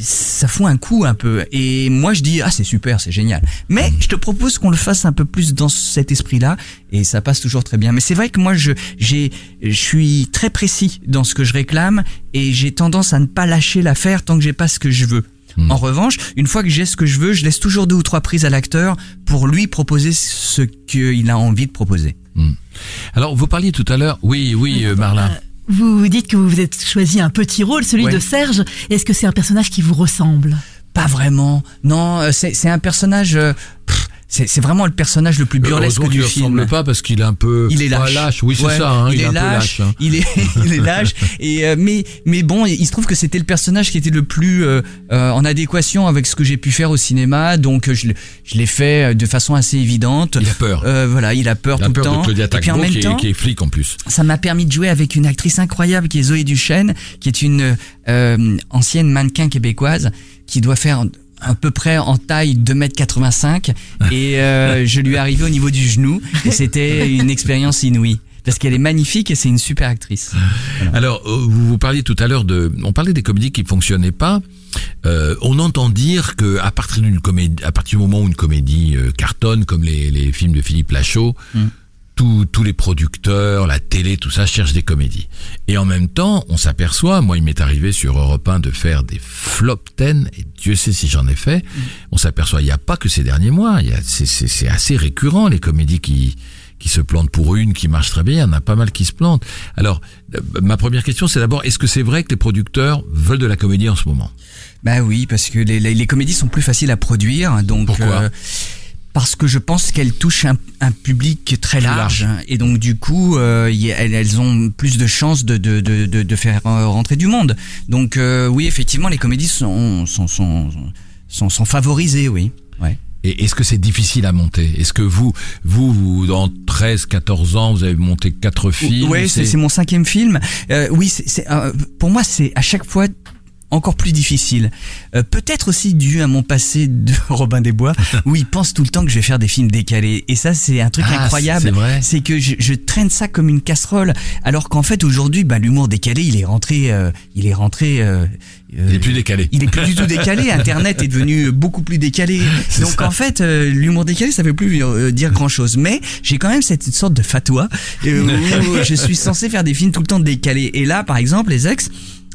ça fout un coup un peu. Et moi je dis ah c'est super c'est génial. Mais je te propose qu'on le fasse un peu plus dans cet esprit là et ça passe toujours très bien. Mais c'est vrai que moi je j'ai je suis très précis dans ce que je réclame et j'ai tendance à ne pas lâcher l'affaire tant que j'ai pas ce que je veux. Hmm. en revanche, une fois que j'ai ce que je veux, je laisse toujours deux ou trois prises à l'acteur pour lui proposer ce qu'il a envie de proposer. Alors, vous parliez tout à l'heure. Oui, oui, euh, Marlin. Vous dites que vous vous êtes choisi un petit rôle, celui Ouais. de Serge. Est-ce que c'est un personnage qui vous ressemble? Pas vraiment. Non, euh, c'est c'est un personnage. euh, pff, c'est c'est vraiment le personnage le plus burlesque Heureusement du film. ressemble pas parce qu'il est un peu Il est pas lâche. Oui, c'est Ouais, ça. Hein, il, est, est lâche. lâche. hein. Il est, (laughs) il est lâche. Et euh, mais mais bon, il se trouve que c'était le personnage qui était le plus euh, euh, en adéquation avec ce que j'ai pu faire au cinéma. Donc euh, je, l'ai- je l'ai fait euh, de façon assez évidente. Il a peur. Euh, voilà, il a peur Il a tout peur le temps. de Claudia Et puis en même qui, est- temps, qui est flic en plus. ça m'a permis de jouer avec une actrice incroyable qui est Zoé Duchesne, qui est une euh, ancienne mannequin québécoise qui doit faire à peu près en taille 2m85 (laughs) et euh, je lui ai arrivé au niveau du genou et c'était une expérience inouïe parce qu'elle est magnifique et c'est une super actrice. Alors, euh, vous, vous parliez tout à l'heure de, on parlait des comédies qui fonctionnaient pas. Euh, on entend dire que à partir d'une comédie, à partir du moment où une comédie euh, cartonne, comme les, les films de Philippe Lachaud, Mm. Tous- tous les producteurs, la télé, tout ça cherchent des comédies. Et en même temps, on s'aperçoit, moi il m'est arrivé sur Europe 1 de faire des flop 10, et Dieu sait si j'en ai fait, on s'aperçoit, il n'y a pas que ces derniers mois, il y a, c'est, c'est, c'est assez récurrent les comédies qui, qui se plantent pour une, qui marche très bien, il y en a pas mal qui se plantent. Alors, euh, ma première question, c'est d'abord, est-ce que c'est vrai que les producteurs veulent de la comédie en ce moment? Bah oui, parce que les, les, les comédies sont plus faciles à produire, donc Pourquoi? euh, parce que je pense qu'elles touchent un, un public très large, large. et donc du coup euh, y- elles, elles ont plus de chances de, de, de, de, de faire euh, rentrer du monde. Donc euh, oui, effectivement, les comédies sont sont sont sont, sont favorisées, oui. Ouais. Et est-ce que c'est difficile à monter? Est-ce que vous, vous, vous, dans 13, 14 ans, vous avez monté quatre films? Ouais, c'est mon cinquième film. Euh, oui, c'est c'est, euh, pour moi c'est à chaque fois encore plus difficile. Euh, Peut-être aussi dû à mon passé de (laughs) Robin des Bois, où il pense tout le temps que je vais faire des films décalés. Et ça, c'est un truc Ah, incroyable. c'est vrai. C'est que je, je traîne ça comme une casserole, alors qu'en fait aujourd'hui, bah, l'humour décalé, il est rentré, euh, il est rentré. euh, Il est plus décalé. il est plus du tout décalé. (laughs) Internet est devenu beaucoup plus décalé. Donc ça. en fait, euh, l'humour décalé, ça veut plus euh, dire grand chose. Mais j'ai quand même cette sorte de fatwa euh, où (laughs) je suis censé faire des films tout le temps décalés. Et là, par exemple, les ex.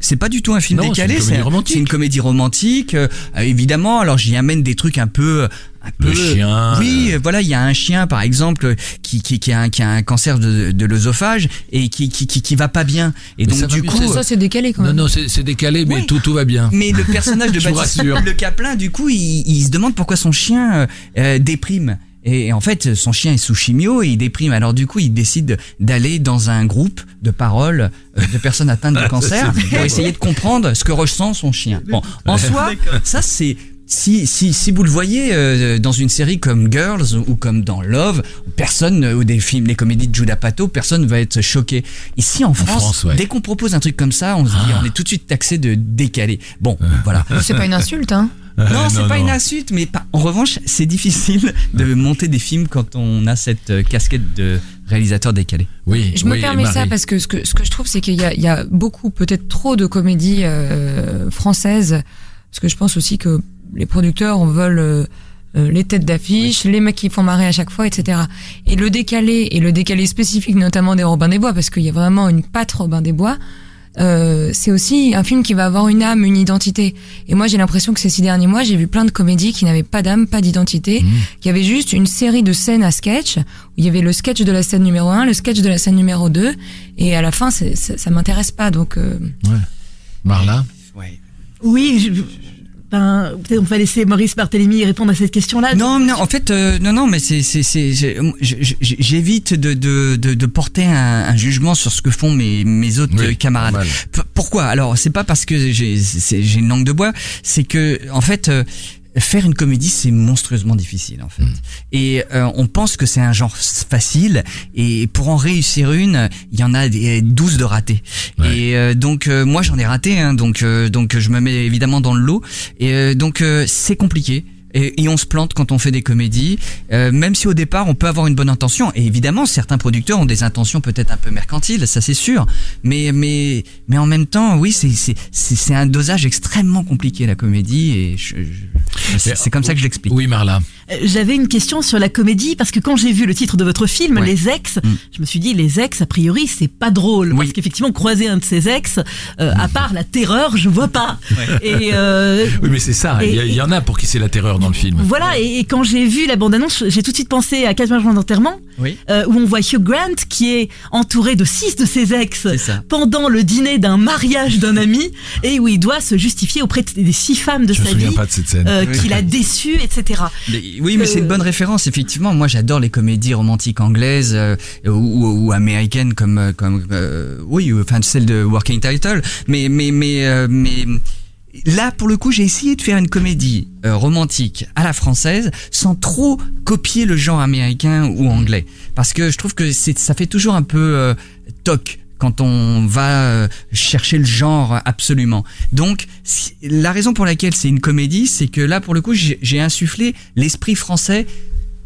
C'est pas du tout un film Non, décalé, c'est une comédie un- romantique. c'est une comédie romantique. euh, euh, évidemment, alors j'y amène des trucs un peu, un peu. Le chien, Oui, euh. voilà, il y a un chien par exemple qui qui, qui, a, un, qui a un cancer de, de l'œsophage et qui, qui qui qui va pas bien. Et Mais donc du coup, c'est Ça, c'est décalé quand Non, même. non, c'est c'est décalé, mais Oui. tout, tout va bien. mais le personnage de (laughs) Baptiste. Le Caplin, du coup, il, il se demande pourquoi son chien euh, déprime. Et en fait, son chien est sous chimio et il déprime. Alors du coup, il décide d'aller dans un groupe de paroles euh, de personnes atteintes de cancer pour essayer de comprendre ce que ressent son chien. Bon, en soi, ça c'est si, si, si vous le voyez euh, dans une série comme Girls ou comme dans Love, personne, ou des films, les comédies de Judah Pato, personne va être choqué. Ici en France, France, ouais. dès qu'on propose un truc comme ça, on se dit, Ah. on est tout de suite taxé de décalé. Bon, voilà. C'est pas une insulte, hein. Non, c'est pas non. une insulte, mais pas- en revanche, c'est difficile (laughs) de monter des films quand on a cette euh, casquette de réalisateur décalé. Oui, Je me oui, permets ça parce que ce que, ce que je trouve, c'est qu'il y a, il y a beaucoup, peut-être trop de comédies euh, françaises. Parce que je pense aussi que les producteurs veulent euh, euh, les têtes d'affiche, les mecs qui font marrer à chaque fois, etc. Et le décalé, et le décalé spécifique notamment des Robins des Bois, parce qu'il y a vraiment une patte Robin des Bois, euh, c'est aussi un film qui va avoir une âme, une identité. Et moi, j'ai l'impression que ces six derniers mois, j'ai vu plein de comédies qui n'avaient pas d'âme, pas d'identité, Mmh. qui avaient juste une série de scènes à sketch, où il y avait le sketch de la scène numéro 1, le sketch de la scène numéro 2, et à la fin, c'est- ça, ça m'intéresse pas. Donc, euh, Marla? Oui, je- ben, peut-être on va laisser Maurice Barthélémy répondre à cette question-là. Non, non, en fait, euh, non, non, mais c'est, j'évite de, de, de, de porter un, un jugement sur ce que font mes, mes autres Oui, euh, camarades. pourquoi? Alors, c'est pas parce que j'ai, j'ai une langue de bois, c'est que, en fait. Faire une comédie, c'est monstrueusement difficile en fait. Et euh, on pense que c'est un genre facile. Et pour en réussir une, il y en a des 12 de ratés. Ouais. Et euh, donc euh, moi j'en ai raté. Hein, donc euh, donc je me mets évidemment dans le lot. Et euh, donc euh, c'est compliqué. Et, et on se plante quand on fait des comédies, euh, même si au départ on peut avoir une bonne intention. Et évidemment, certains producteurs ont des intentions peut-être un peu mercantiles, ça c'est sûr. Mais mais mais en même temps, oui, c'est c'est c'est un dosage extrêmement compliqué la comédie. Et je, je- c'est comme ça que je l'explique. Oui, Marla. Euh, J'avais une question sur la comédie parce que quand j'ai vu le titre de votre film, Ouais. Les Ex, Mm. je me suis dit les ex a priori c'est pas drôle Oui. parce qu'effectivement croiser un de ses ex, euh, à part la terreur, je vois pas. Et euh, Oui, mais c'est ça. Il y, en a pour qui c'est la terreur dans le film. voilà. Et, et quand j'ai vu la bande-annonce, j'ai tout de suite pensé à 15 jours d'enterrement, Oui. euh, où on voit Hugh Grant qui est entouré de six de ses ex C'est ça. pendant le dîner d'un mariage d'un ami et où il doit se justifier auprès de- des six femmes de Je me sa souviens vie pas de cette scène. euh, Oui. qu'il a déçu, etc. Mais- oui, mais c'est une Euh, bonne référence, effectivement. Moi, j'adore les comédies romantiques anglaises euh, ou, ou- ou américaines comme, euh, comme euh, oui, ou- enfin celle de Working Title. Mais, mais, mais, euh, mais là, pour le coup, j'ai essayé de faire une comédie euh, romantique à la française sans trop copier le genre américain ou anglais, parce que je trouve que c'est, ça fait toujours un peu euh, toc quand on va euh, chercher le genre absolument. Donc, la raison pour laquelle c'est une comédie, c'est que là, pour le coup, j'ai insufflé l'esprit français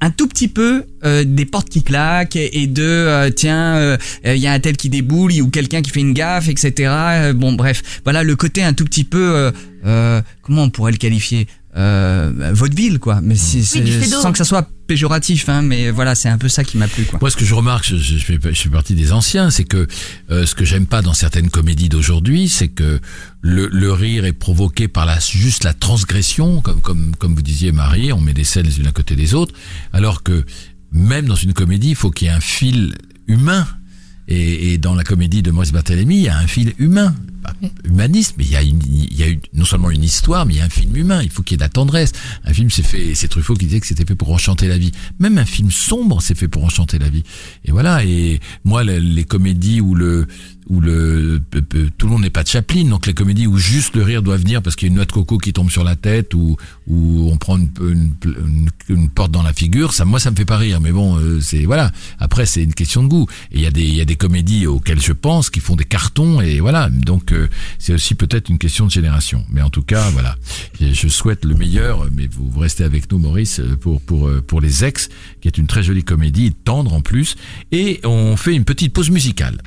un tout petit peu euh, des portes qui claquent et et de euh, tiens euh, il y a un tel qui déboule ou quelqu'un qui fait une gaffe etc bon bref voilà le côté un tout petit peu comment on pourrait le qualifier vaudeville quoi mais d'eau. sans que ça soit péjoratif hein mais voilà c'est un peu ça qui m'a plu quoi Moi, ce que je remarque, je, je fais partie des anciens, c'est que euh, ce que j'aime pas dans certaines comédies d'aujourd'hui, c'est que le, le rire est provoqué par la juste la transgression, comme comme comme vous disiez, Marie, on met des scènes les unes à côté des autres, alors que même dans une comédie, il faut qu'il y ait un fil humain. Et, et dans la comédie de Maurice Barthélemy, il y a un fil humain, humaniste, mais il y a, une, il y a une- non seulement une histoire, mais il y a un film humain. Il faut qu'il y ait de la tendresse. Un film, c'est fait, c'est Truffaut qui disait que c'était fait pour enchanter la vie. Même un film sombre, c'est fait pour enchanter la vie. Et voilà. Et moi, les, les comédies où le où le monde n'est pas de Chaplin, donc les comédies où juste le rire doit venir parce qu'il y a une noix de coco qui tombe sur la tête ou où on prend une, une, porte dans la figure, ça moi ça me fait pas rire, mais bon euh, c'est voilà. Après c'est une question de goût. Et il y a des il y a des comédies auxquelles je pense qui font des cartons et voilà. Donc euh, c'est aussi peut-être une question de génération. Mais en tout cas voilà, je je souhaite le meilleur. Mais vous, vous restez avec nous Maurice euh, pour pour euh, pour les ex, qui est une très jolie comédie tendre en plus. Et on fait une petite pause musicale.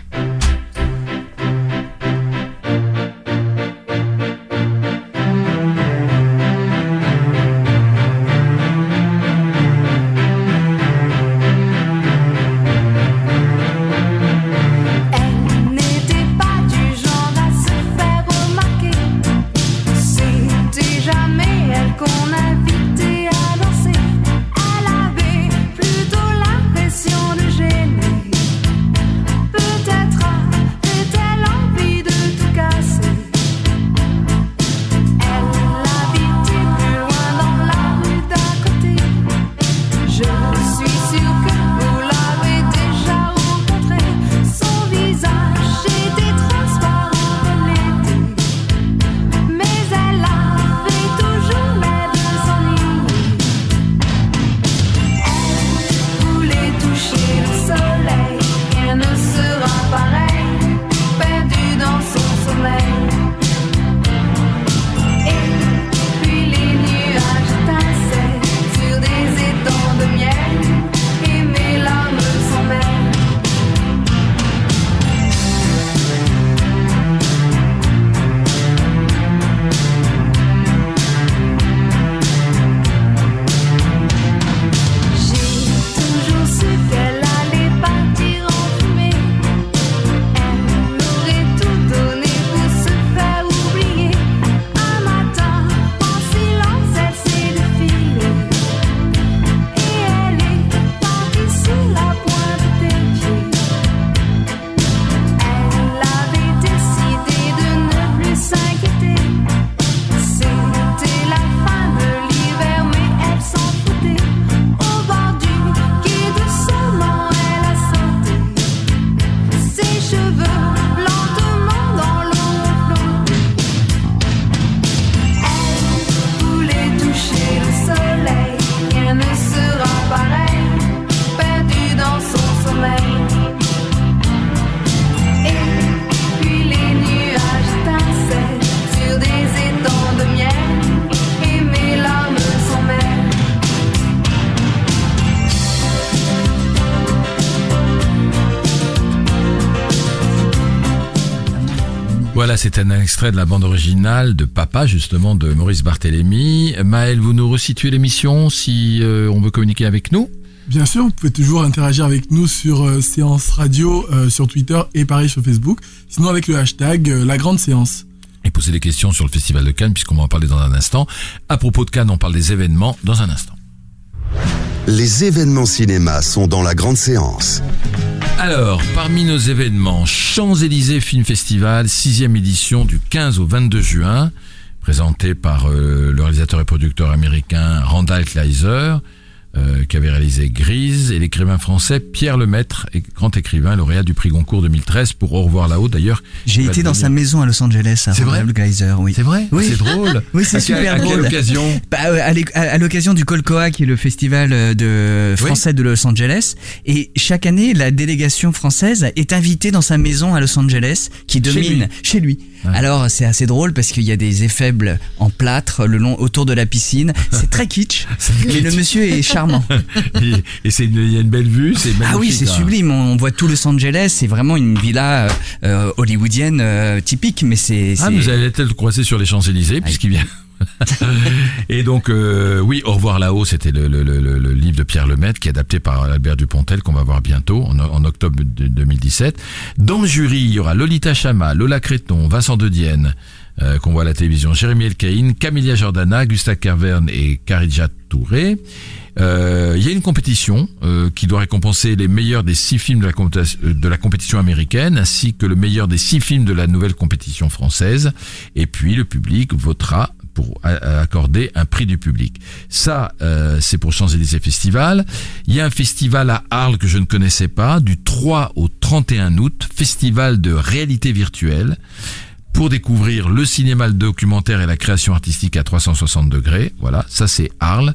Un extrait de la bande originale de Papa, justement, de Maurice Barthélémy. Maël, vous nous resituez l'émission si euh, on veut communiquer avec nous? Bien sûr, vous pouvez toujours interagir avec nous sur euh, Séance Radio, euh, sur Twitter et pareil sur Facebook. Sinon avec le hashtag euh, La Grande Séance. et poser des questions sur le Festival de Cannes, puisqu'on va en parler dans un instant. À propos de Cannes, on parle des événements dans un instant. Les événements cinéma sont dans la grande séance. Alors, parmi nos événements, Champs-Élysées Film Festival, sixième édition du 15 au 22 juin, présenté par euh, le réalisateur et producteur américain Randall Kleiser, euh, qui avait réalisé Grise, et l'écrivain français Pierre Lemaître, grand écrivain, lauréat du prix Goncourt 2013 pour Au revoir là-haut. D'ailleurs, J'ai été dans devenir- sa maison à Los Angeles, à C'est vrai Ronald Geyser, oui. C'est vrai Oui. C'est drôle. (laughs) Oui, c'est À super À quelle drôle. occasion (laughs) Bah, euh, à l'occasion du Colcoa, qui est le festival euh, de français de Los Angeles, et chaque année, la délégation française est invitée dans sa maison à Los Angeles, qui domine chez lui. Alors, c'est assez drôle parce qu'il y a des effets en plâtre le long autour de la piscine. C'est très kitsch, (laughs) mais le monsieur est charmant. (laughs) Et, il y a une belle vue, c'est magnifique. Ah oui, c'est hein. sublime. On, on voit tout Los Angeles. C'est vraiment une villa euh, euh, hollywoodienne euh, typique, mais c'est. Ah, vous allez peut-être le croiser sur les Champs-Élysées, puisqu'il vient. (laughs) et donc, euh, oui, Au revoir là-haut, c'était le, le, le, le- le livre de Pierre Lemaitre, qui est adapté par Albert Dupontel, qu'on va voir bientôt, en, en octobre de 2017. Dans le jury, il y aura Lolita Chama, Lola Créton, Vincent De Dienne, euh, qu'on voit à la télévision, Jérémy Elkaïn, Camélia Jordana, Gustave Kervern et Karidja Touré. Euh, Il y a une compétition euh, qui doit récompenser les meilleurs des six films de la, compétition- euh, de la compétition américaine ainsi que le meilleur des six films de la nouvelle compétition française. Et puis le public votera pour accorder un prix du public. Ça, euh, c'est pour Champs-Élysées Festival. Il y a un festival à Arles que je ne connaissais pas, du 3 au 31 août, festival de réalité virtuelle pour découvrir le cinéma, le documentaire et la création artistique à 360 degrés. Voilà, ça c'est Arles.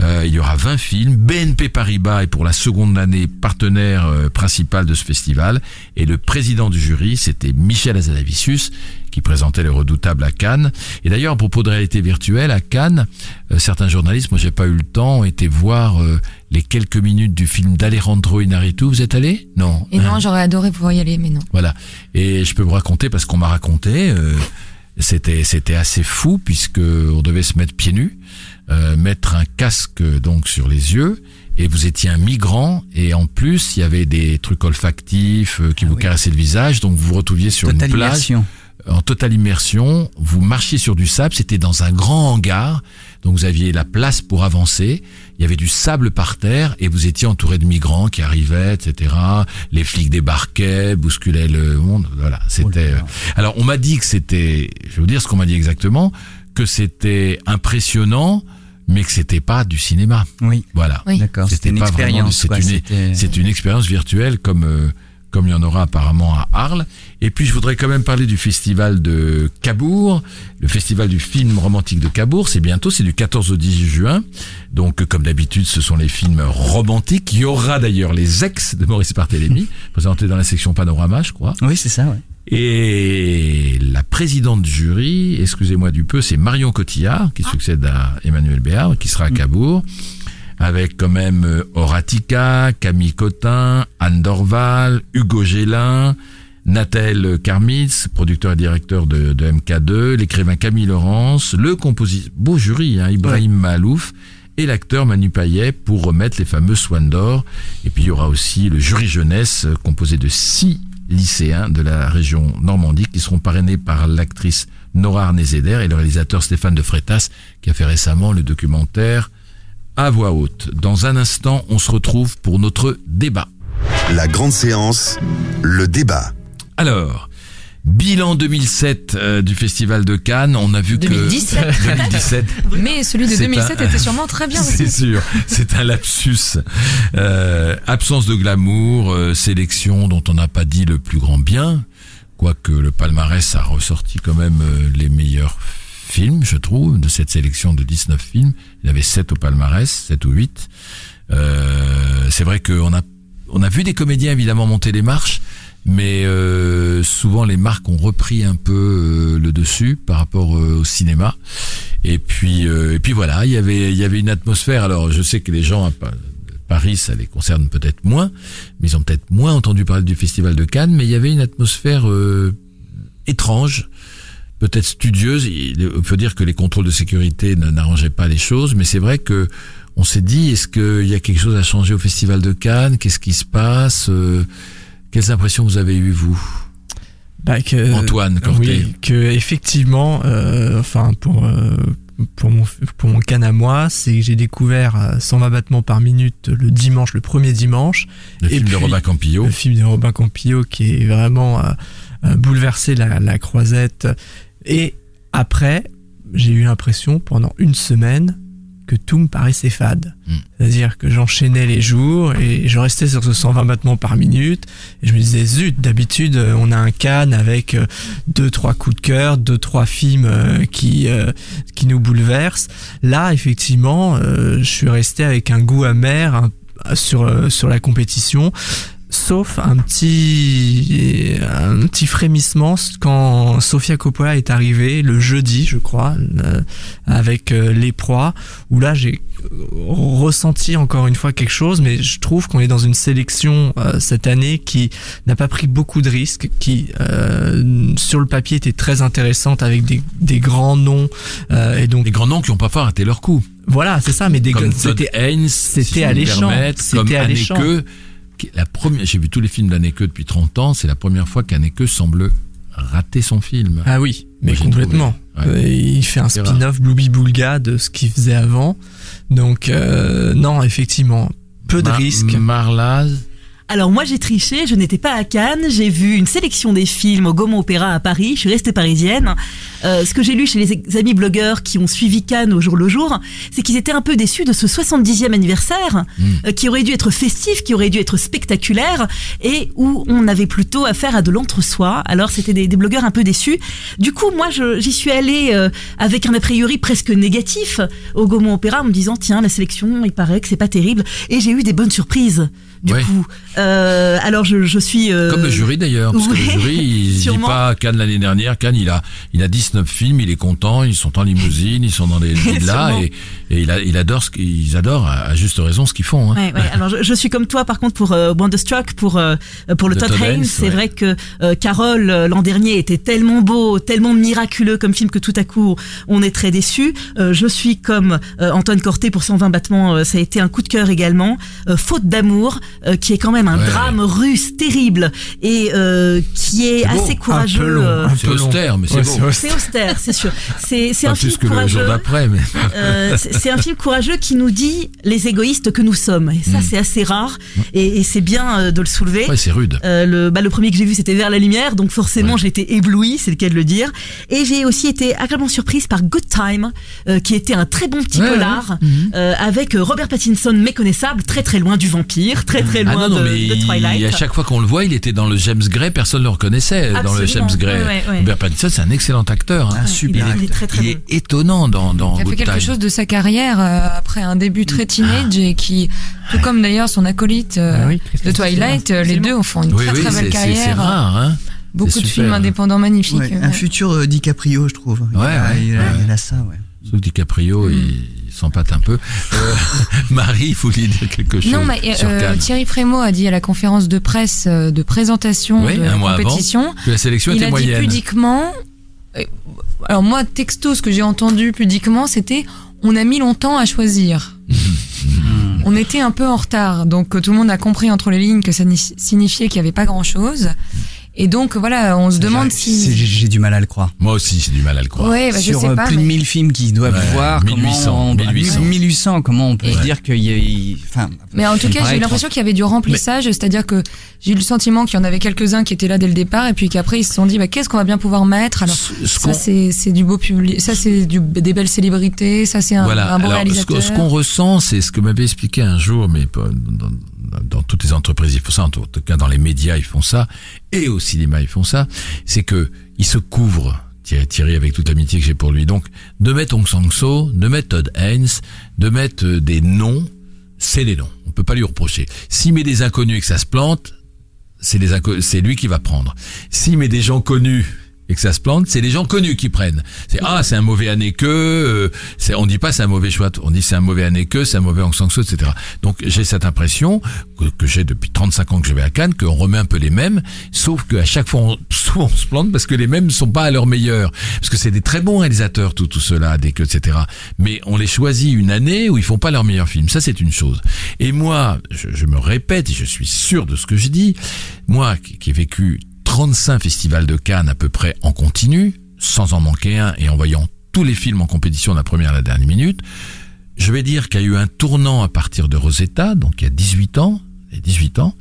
Euh, il y aura 20 films. BNP Paribas est pour la seconde année partenaire euh, principal de ce festival. Et le président du jury, c'était Michel Azanavicius, qui présentait le redoutable à Cannes. Et d'ailleurs, à propos de réalité virtuelle, à Cannes, euh, certains journalistes, moi j'ai pas eu le temps, ont été voir euh, les quelques minutes du film d'Alejandro Inarritu. Vous êtes allé? Non. Et Hein? non, j'aurais adoré pouvoir y aller, mais non. voilà. Et je peux vous raconter parce qu'on m'a raconté. euh, c'était c'était assez fou puisque on devait se mettre pieds nus, euh, mettre un casque donc sur les yeux. Et vous étiez un migrant et en plus il y avait des trucs olfactifs euh, qui vous caressaient le visage, donc vous vous retrouviez sur une plage immersion. En totale immersion. Vous marchiez sur du sable, c'était dans un grand hangar, donc vous aviez la place pour avancer. Il y avait du sable par terre et vous étiez entouré de migrants qui arrivaient, etc. Les flics débarquaient, bousculaient le monde. Voilà, c'était. euh, Alors on m'a dit que c'était, je vais vous dire ce qu'on m'a dit exactement, que c'était impressionnant, mais que c'était pas du cinéma. Oui. Voilà. Oui. D'accord. C'était une pas expérience. C'est une, une expérience virtuelle comme euh, comme il y en aura apparemment à Arles. Et puis je voudrais quand même parler du festival de Cabourg, le festival du film romantique de Cabourg. C'est bientôt, c'est du 14 au 18 juin. Donc comme d'habitude, ce sont les films romantiques. Il y aura d'ailleurs les ex de Maurice Barthélémy, (laughs) présentés dans la section Panorama, je crois. Oui, c'est ça. Ouais. Et la présidente du jury, excusez-moi du peu, c'est Marion Cotillard, qui succède à Emmanuel Béard, qui sera à Cabourg, avec quand même euh, Horatica, Camille Cotin, Anne Dorval, Hugo Gélin, Nathel Karmitz, producteur et directeur de, de MK2, l'écrivain Camille Laurence, le compositeur, beau jury, hein, Ibrahim Malouf, et l'acteur Manu Payet pour remettre les fameux Swan d'or. Et puis il y aura aussi le jury jeunesse euh, composé de six lycéens de la région Normandie qui seront parrainés par l'actrice Nora Arnezeder et le réalisateur Stéphane de Freitas qui a fait récemment le documentaire à voix haute. Dans un instant, on se retrouve pour notre débat. La grande séance, le débat. Alors, bilan 2007 euh, du Festival de Cannes, on a vu 2017. que 2017 (laughs) Mais celui de C'est 2007 un- était sûrement très bien (laughs) C'est aussi. sûr, c'est un lapsus. Euh, absence de glamour, euh, sélection dont on n'a pas dit le plus grand bien, quoique le palmarès a ressorti quand même euh, les meilleurs films, je trouve, de cette sélection de 19 films. Il y avait 7 au palmarès, 7 ou 8. Euh, c'est vrai qu'on a, on a vu des comédiens évidemment monter les marches, mais euh, souvent les marques ont repris un peu euh, le dessus par rapport euh, au cinéma. Et puis, euh, et puis voilà, il y avait, il y avait une atmosphère. Alors, je sais que les gens à Pa- Paris, ça les concerne peut-être moins, mais ils ont peut-être moins entendu parler du Festival de Cannes. Mais il y avait une atmosphère étrange, peut-être studieuse. Il faut dire que les contrôles de sécurité n'arrangeaient pas les choses, mais c'est vrai que on s'est dit, est-ce qu'il y a quelque chose à changer au Festival de Cannes? Qu'est-ce qui se passe? Euh, Quelles impressions vous avez eues, vous? Bah, que, Antoine Corté. Oui, que effectivement, euh, enfin pour euh, pour mon pour mon can à moi, c'est que j'ai découvert euh, 120 battements par minute le dimanche, le premier dimanche, Le Et film de Robin Campillo. le film de Robin Campillo qui est vraiment euh, bouleversé la, la croisette. Et après, j'ai eu l'impression pendant une semaine que tout me paraissait fade. Mm. C'est-à-dire que j'enchaînais les jours et je restais sur ce 120 battements par minute et je me disais zut, d'habitude euh, on a un can avec euh, deux trois coups de cœur, deux trois films euh, qui qui nous bouleversent. Là, effectivement, je suis resté avec un goût amer un- sur sur la compétition. Sauf un petit un petit frémissement quand Sofia Coppola est arrivée le jeudi, je crois, euh, avec euh, les proies, où là j'ai ressenti encore une fois quelque chose, mais je trouve qu'on est dans une sélection euh, cette année qui n'a pas pris beaucoup de risques, qui euh, sur le papier était très intéressante avec des, des grands noms euh, et donc Les grands noms qui n'ont pas raté leur coup. voilà c'est ça, mais des c'était Haynes, c'était alléchant. C'était alléchant. La première, j'ai vu tous les films d'Haneke depuis 30 ans, c'est la première fois qu'Haneke semble rater son film. Ah oui, mais Moi, complètement. ouais. Il fait un spin-off Blooby Boulga de ce qu'il faisait avant. Donc euh, non, effectivement, peu de risques. Marlaz, Alors moi j'ai triché, je n'étais pas à Cannes, j'ai vu une sélection des films au Gaumont Opéra à Paris, je suis restée parisienne. Euh, ce que j'ai lu chez les amis blogueurs qui ont suivi Cannes au jour le jour, c'est qu'ils étaient un peu déçus de ce 70e anniversaire euh, qui aurait dû être festif, qui aurait dû être spectaculaire et où on avait plutôt affaire à de l'entre-soi. Alors c'était des, des blogueurs un peu déçus. Du coup moi j'y suis allée euh, avec un a priori presque négatif au Gaumont Opéra en me disant tiens la sélection il paraît que c'est pas terrible et j'ai eu des bonnes surprises. Du Ouais. coup, euh, alors je, je suis euh, comme le jury d'ailleurs, parce que le jury, il (laughs) dit sûrement. pas Cannes l'année dernière, Cannes il a, il a 19 films, il est content, ils sont en limousine, ils sont dans des (laughs) villas et, et il, a, il adore ce qu'ils adorent à, juste raison ce qu'ils font. Hein. Ouais, ouais. Alors je, je suis comme toi par contre pour euh, Wonderstruck pour euh, pour le Todd Todd Haynes. C'est ouais. vrai que euh, Carole euh, l'an dernier était tellement beau, tellement miraculeux comme film que tout à coup on est très déçu. Euh, je suis comme euh, Antoine Corté pour 120 battements. euh, ça a été un coup de cœur également. Euh, Faute d'amour, euh, qui est quand même un Ouais. drame russe terrible et euh, qui est, beau, assez un peu courageux. long, euh, un C'est austère, mais c'est Ouais, beau. c'est austère, c'est sûr. C'est un film plus que le courageux. jour d'après, mais Euh, c'est un film courageux qui nous dit les égoïstes que nous sommes. Et ça, Mm. c'est assez rare. Et, et c'est bien euh, de le soulever. ouais, c'est rude. Euh, le, bah, le premier que j'ai vu, c'était Vers la lumière, donc forcément Ouais. j'ai été éblouie, c'est le cas de le dire. Et j'ai aussi été agréablement surprise par Good Time, euh, qui était un très bon petit Ouais, polar, ouais. Mhm. euh, avec Robert Pattinson méconnaissable, très très loin du vampire, très très Ah loin non, non, de, mais de il- Twilight. à chaque fois qu'on le voit, il était dans le James Gray, personne ne le reconnaissait dans le. James Gray. Ouais, ouais, ouais. Robert Pattinson, c'est un excellent acteur. hein. Un il, super est, il est très très Il bon. est étonnant dans, dans Il a Good fait quelque Time. chose de sa carrière euh, après un début très teenage et qui, tout comme d'ailleurs son acolyte euh, Ah oui, de Twilight, euh, les deux font une Oui, très oui, très belle carrière. rare. Hein. Beaucoup de films indépendants magnifiques. Ouais, un futur euh, DiCaprio, je trouve. il, Ouais, a, ouais, il, a, ouais. il a ça, ouais. Sauf DiCaprio, il, il s'empâte un peu. Euh, (laughs) Marie, vous vouliez dire quelque chose Non, mais euh, sur Cannes Thierry Frémaux a dit à la conférence de presse de présentation Oui, de un la mois avant. compétition, que la sélection il était a dit pudiquement. Alors moi, texto, ce que j'ai entendu pudiquement, c'était on a mis longtemps à choisir. (laughs) on était un peu en retard, donc euh, tout le monde a compris entre les lignes que ça ni- signifiait qu'il n'y avait pas grand-chose. Et donc voilà, on se demande si. J'ai du mal à le croire. Moi aussi, j'ai du mal à le croire. Ouais, bah, je Sur sais euh, pas. plus de mais- 1000 films qu'ils doivent Ouais, voir, 1800, comment on, 1800. 1800, comment on peut se dire qu'il y a, il- enfin, Mais en tout cas, j'ai eu l'impression qu'il y avait du remplissage, c'est-à-dire que j'ai eu le sentiment qu'il y en avait quelques-uns qui étaient là dès le départ, et puis qu'après ils se sont dit, bah, qu'est-ce qu'on va bien pouvoir mettre? Alors, Ce- ce ça c'est du beau public, ça c'est des belles célébrités, ça c'est un, Voilà. un bon Alors, ce réalisateur. qu'on- ce qu'on ressent, c'est ce que m'avait expliqué un jour, mais pas- dans, dans toutes les entreprises, ils font ça, en tout cas dans les médias, ils font ça, et au cinéma, ils font ça, c'est que ils se couvrent. Thierry, avec toute l'amitié que j'ai pour lui. Donc, de mettre Hong Sang-so, de mettre Todd Haynes, de mettre euh, des noms, c'est des noms. On peut pas lui reprocher. S'il met des inconnus et que ça se plante, c'est lui qui va prendre. S'il met des gens connus et que ça se plante, c'est les gens connus qui prennent. C'est ah c'est un mauvais année que, euh, c'est on dit pas c'est un mauvais choix, on dit c'est un mauvais année que, c'est un mauvais Aung San Suu, etc. Donc j'ai cette impression que, j'ai depuis 35 ans que je vais à Cannes qu'on remet un peu les mêmes, sauf qu'à chaque fois on, (laughs) on se plante parce que les mêmes ne sont pas à leur meilleur, parce que c'est des très bons réalisateurs tout tout cela, des que etc. Mais on les choisit une année où ils font pas leur meilleur film, ça c'est une chose. Et moi je, je me répète et je suis sûr de ce que je dis, moi qui ai vécu 35 festivals de Cannes à peu près en continu, sans en manquer un et en voyant tous les films en compétition de la première à la dernière minute. Je vais dire qu'il y a eu un tournant à partir de Rosetta, donc il y a 18 ans. Elle a 18 ans.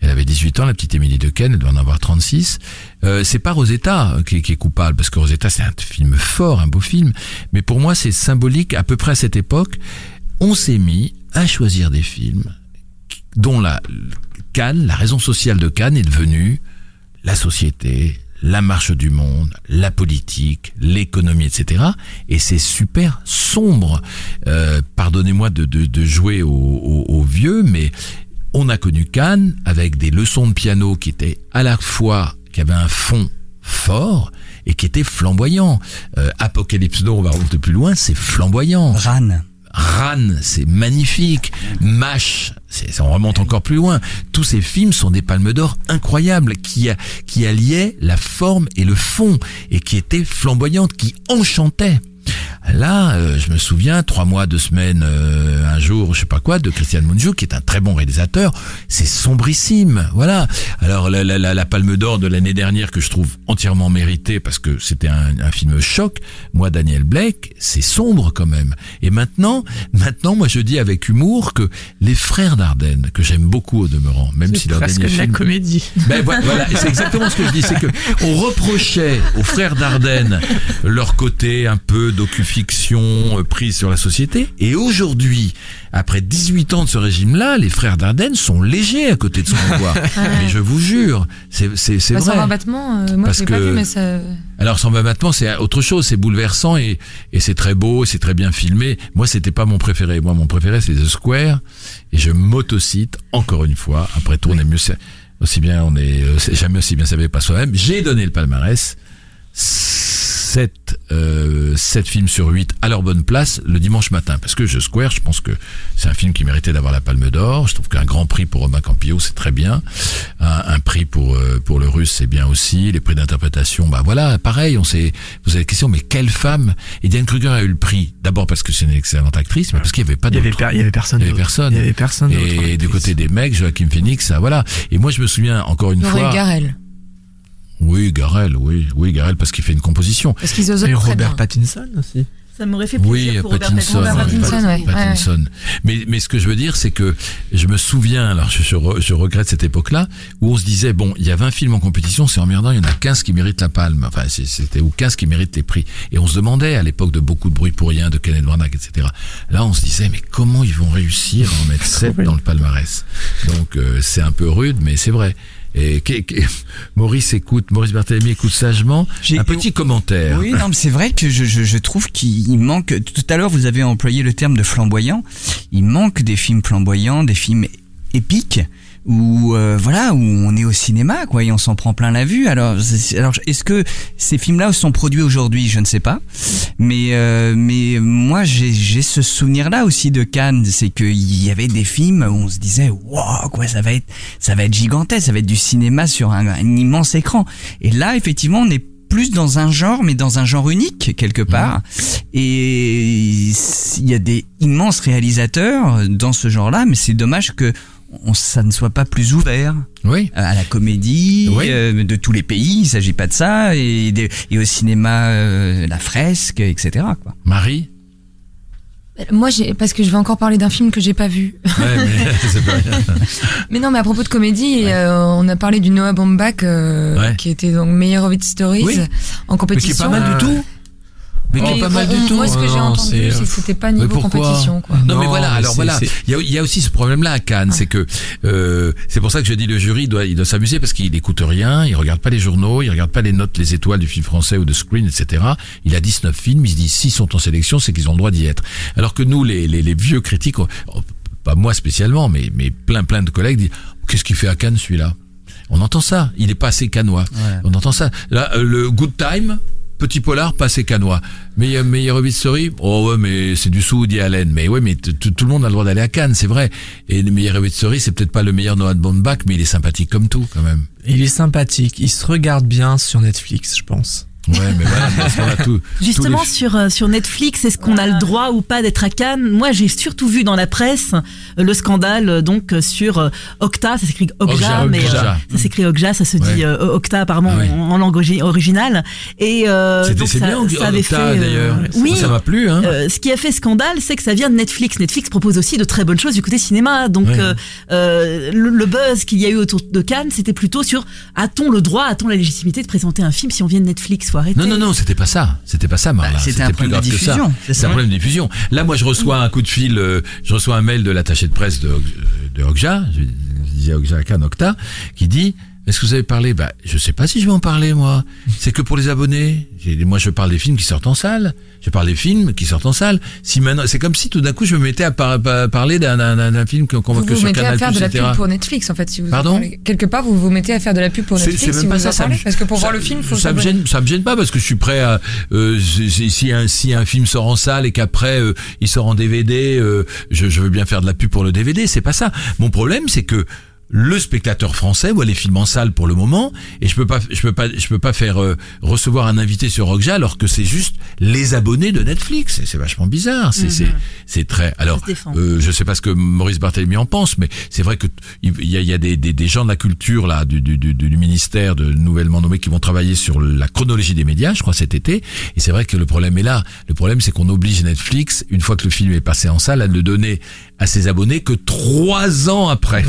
Elle avait 18 ans, la petite Émilie de Ken, elle doit en avoir 36. Euh, c'est pas Rosetta est- qui est coupable, parce que Rosetta c'est un film fort, un beau film. Mais pour moi c'est symbolique, à peu près à cette époque, on s'est mis à choisir des films dont la Cannes, la raison sociale de Cannes est devenue la société, la marche du monde, la politique, l'économie, etc. Et c'est super sombre. Euh, Pardonnez-moi de, de, de jouer au, au- au vieux, mais on a connu Cannes avec des leçons de piano qui étaient à la fois qui avaient un fond fort et qui étaient flamboyants. Euh, Apocalypse Now, on va remonter plus loin, c'est flamboyant. Ran. Ran, c'est magnifique. Mash, on remonte encore plus loin. Tous ces films sont des palmes d'or incroyables qui, qui alliaient la forme et le fond et qui étaient flamboyantes, qui enchantaient. Là, euh, je me souviens, trois mois, deux semaines, euh, un jour, je sais pas quoi, de Christian Mungiu, qui est un très bon réalisateur. C'est sombrissime, voilà. Alors la, la, la, la Palme d'Or de l'année dernière que je trouve entièrement méritée parce que c'était un, un film choc. Moi, Daniel Blake, c'est sombre quand même. Et maintenant, maintenant, moi, je dis avec humour que les frères Dardenne, que j'aime beaucoup au demeurant, même si C'est leur dernier de la film comédie. ben voilà, c'est exactement ce que je dis, c'est que on reprochait aux frères Dardenne leur côté un peu docu-fiction euh, prise sur la société, et aujourd'hui, après 18 ans de ce régime-là, les frères Dardenne sont légers à côté de son pouvoir. (laughs) Mais je vous jure, c'est c'est c'est Bah, vrai. sans euh, moi Parce je l'ai pas que- vu, mais ça. Alors sans battement, c'est autre chose, c'est bouleversant et, et c'est très beau, c'est très bien filmé. Moi, c'était pas mon préféré. Moi, mon préféré, c'est The Square. Et je m'autocite encore une fois. Après tout, on est mieux, aussi bien, on est, euh, jamais aussi bien savait pas soi-même. J'ai donné le palmarès. 7, euh, 7 films sur 8 à leur bonne place le dimanche matin. Parce que The Square, je pense que c'est un film qui méritait d'avoir la Palme d'Or. Je trouve qu'un grand prix pour Romain Campillo, c'est très bien. Un, un prix pour euh, pour le russe, c'est bien aussi. Les prix d'interprétation, bah voilà, pareil, on s'est posé la question, mais quelle femme? Et Diane Kruger a eu le prix, d'abord parce que c'est une excellente actrice, mais parce qu'il n'y avait pas Il y avait, avait personne. Il y avait d'autre. personne. Il y avait personne. d'autre Et du côté des mecs, Joachim Phoenix, ça, voilà. Et moi, je me souviens encore une Laurie fois. Garel. Oui, Garel, oui, oui, Garel, parce qu'il fait une composition. Parce qu'ils osent Et Robert bien. Pattinson aussi. Ça m'aurait fait plaisir Oui, pour Robert Pattinson. Robert Pattinson, ouais. Pattinson. Mais, mais ce que je veux dire, c'est que je me souviens, alors je, je, je regrette cette époque-là, où on se disait, bon, il y a 20 films en compétition, c'est emmerdant, il y en a 15 qui méritent la palme. Enfin, c'est- c'était, ou 15 qui méritent les prix. Et on se demandait, à l'époque de beaucoup de bruit pour rien, de Kenneth Branagh, etc. Là, on se disait, mais comment ils vont réussir à en mettre (laughs) 7 dans le palmarès? Donc, euh, c'est un peu rude, mais c'est vrai. Et (laughs) Maurice écoute, Maurice Barthélemy écoute sagement. J'ai- Un petit commentaire. Oui, non, mais c'est vrai que je, je, je trouve qu'il manque. Tout à l'heure, vous avez employé le terme de flamboyant. Il manque des films flamboyants, des films épiques où euh, voilà où on est au cinéma quoi et on s'en prend plein la vue. Alors c'est- alors est-ce que ces films-là sont produits aujourd'hui? Je ne sais pas. Mais euh, mais moi j'ai j'ai ce souvenir là aussi de Cannes. C'est qu'il y avait des films où on se disait waouh quoi ça va être ça va être gigantesque. Ça va être du cinéma sur un, un immense écran. Et là effectivement on est plus dans un genre, mais dans un genre unique quelque part. Et il y a des immenses réalisateurs dans ce genre-là, mais c'est dommage que on, ça ne soit pas plus ouvert Oui. à la comédie Oui. euh, de tous les pays. Il s'agit pas de ça et, au cinéma, euh, la fresque, etc. Quoi. Marie? Moi, j'ai parce que je vais encore parler d'un film que j'ai pas vu. Ouais, mais (laughs) (laughs) c'est pas rien. Mais non, mais à propos de comédie, euh, on a parlé du Noah Baumbach, euh, Ouais. qui était donc Meyerowitz Stories Oui. en Mais qui est compétition. pas mal du tout. Mais qui Mais est pas mal du tout. Moi, ce que j'ai Non, entendu, c'est- c'est que c'était pas niveau pourquoi compétition, quoi. Non, mais voilà. Alors voilà, il y a, il y a aussi ce problème-là à Cannes, c'est que euh, c'est pour ça que je dis le jury doit il doit s'amuser parce qu'il écoute rien, il regarde pas les journaux, il regarde pas les notes, les étoiles du film français ou de Screen, etc. Il a 19 films, il se dit s'ils sont en sélection, c'est qu'ils ont le droit d'y être. Alors que nous, les, les, les vieux critiques, oh, pas moi spécialement, mais mais plein plein de collègues disent qu'est-ce qu'il fait à Cannes celui-là? On entend ça. Il est pas assez canois. On entend ça. Là, euh, le Good Time, petit polar, pas assez canois. Meilleur, meilleur Story, oh ouais, mais c'est du Woody Allen. Mais ouais, mais tout le monde a le droit d'aller à Cannes, c'est vrai. Et le meilleur Story, c'est peut-être pas le meilleur Noah Baumbach, mais il est sympathique comme tout, quand même. Il est sympathique, il se regarde bien sur Netflix, je pense. Ouais, mais voilà, parce qu'on a tout. Justement, les- sur, euh, sur Netflix, est-ce qu'on a le droit ou pas d'être à Cannes? Moi, j'ai surtout vu dans la presse euh, le scandale euh, donc sur Octa, ça s'écrit Okja, mais ça s'écrit Okja, ça se Ouais. dit Octa apparemment Ouais. en, en langue origi- originale. Et euh, C'était donc ça, bien, ça avait Octa, fait. euh, d'ailleurs. oui. Ça m'a plu, hein. Euh, ce qui a fait scandale, c'est que ça vient de Netflix. Netflix propose aussi de très bonnes choses du côté cinéma. Donc Ouais. le, le buzz qu'il y a eu autour de Cannes, c'était plutôt sur a-t-on le droit, a-t-on la légitimité de présenter un film si on vient de Netflix arrêter. Non, non, non, c'était pas ça. C'était pas ça, Marla. Bah, c'était un plus problème de grave que ça. diffusion, c'est un problème de diffusion. Là, moi, je reçois un coup de fil, euh, je reçois un mail de l'attaché de presse de, de Okja, je disais Okja qui dit, est-ce que vous avez parlé? Bah, je sais pas si je vais en parler, moi. C'est que pour les abonnés. Moi, je parle des films qui sortent en salle. Je parle des films qui sortent en salle. Si maintenant, c'est comme si tout d'un coup, je me mettais à par- par- parler d'un, film qu'on voit Vous que vous sur mettez Canal+, à faire de la pub pour Netflix en fait si vous Pardon? parlez. quelque part vous vous mettez à faire de la pub pour Netflix c'est même si pas vous ça, me- parce que pour ça- voir le film faut ça me gêne ça me gêne pas parce que je suis prêt à euh, si, si un si un film sort en salle et qu'après euh, il sort en DVD euh, je, je veux bien faire de la pub pour le DVD c'est pas ça. Mon problème c'est que le spectateur français voit les films en salle pour le moment et je peux pas je peux pas je peux pas faire euh, recevoir un invité sur Rockja alors que c'est juste les abonnés de Netflix Et c'est vachement bizarre c'est c'est c'est très alors euh, je sais pas ce que Maurice Barthélemy en pense, mais c'est vrai que il y a, il y a des, des, des gens de la culture là du, du, du, du ministère de nouvellement nommés qui vont travailler sur la chronologie des médias, je crois cet été. Et c'est vrai que le problème est là. Le problème c'est qu'on oblige Netflix, une fois que le film est passé en salle, à ne le donner à ses abonnés que trois ans après.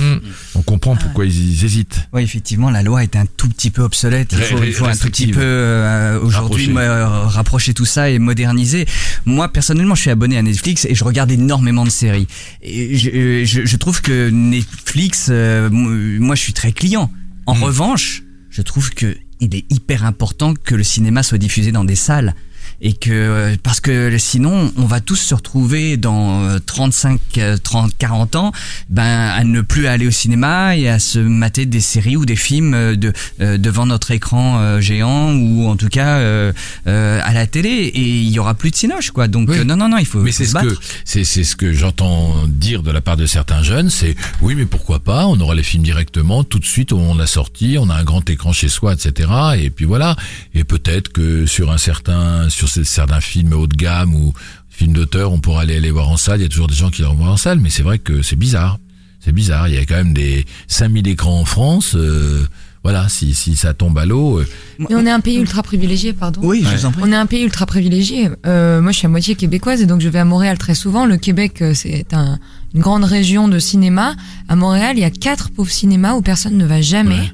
On comprend pourquoi ils, ils hésitent. Oui, effectivement, la loi est un tout petit peu obsolète. Il Ré- faut, il faut un tout petit peu euh, aujourd'hui Rapprocher. tout ça et moderniser. Moi, personnellement, je suis abonné à Netflix et je regarde énormément de séries. Et je, je, je trouve que Netflix, euh, moi, je suis très client. En Hmm. revanche, je trouve que il est hyper important que le cinéma soit diffusé dans des salles et que euh, parce que sinon on va tous se retrouver dans euh, 35 euh, 30 40 ans ben à ne plus aller au cinéma et à se mater des séries ou des films euh, de euh, devant notre écran euh, géant ou en tout cas euh, euh, à la télé et il y aura plus de cinoche quoi donc Oui. non non non il faut, Mais c'est ce que battre. c'est c'est ce que j'entends dire de la part de certains jeunes, c'est oui mais pourquoi pas, on aura les films directement tout de suite au moment de la sortie, on a un grand écran chez soi, etc. Et puis voilà. Et peut-être que sur un certain sur certains films haut de gamme ou films d'auteur, on pourra aller les voir en salle. Il y a toujours des gens qui les revoient en salle, mais c'est vrai que c'est bizarre. C'est bizarre. Il y a quand même des 5000 écrans en France. euh, voilà, si si ça tombe à l'eau. euh, Mais on est un pays ultra privilégié, pardon. oui je vous en prie On est un pays ultra privilégié. Euh, moi, je suis à moitié québécoise et donc je vais à Montréal très souvent. Le Québec, c'est un, une grande région de cinéma. À Montréal, il y a quatre pauvres cinémas où personne ne va jamais. Ouais.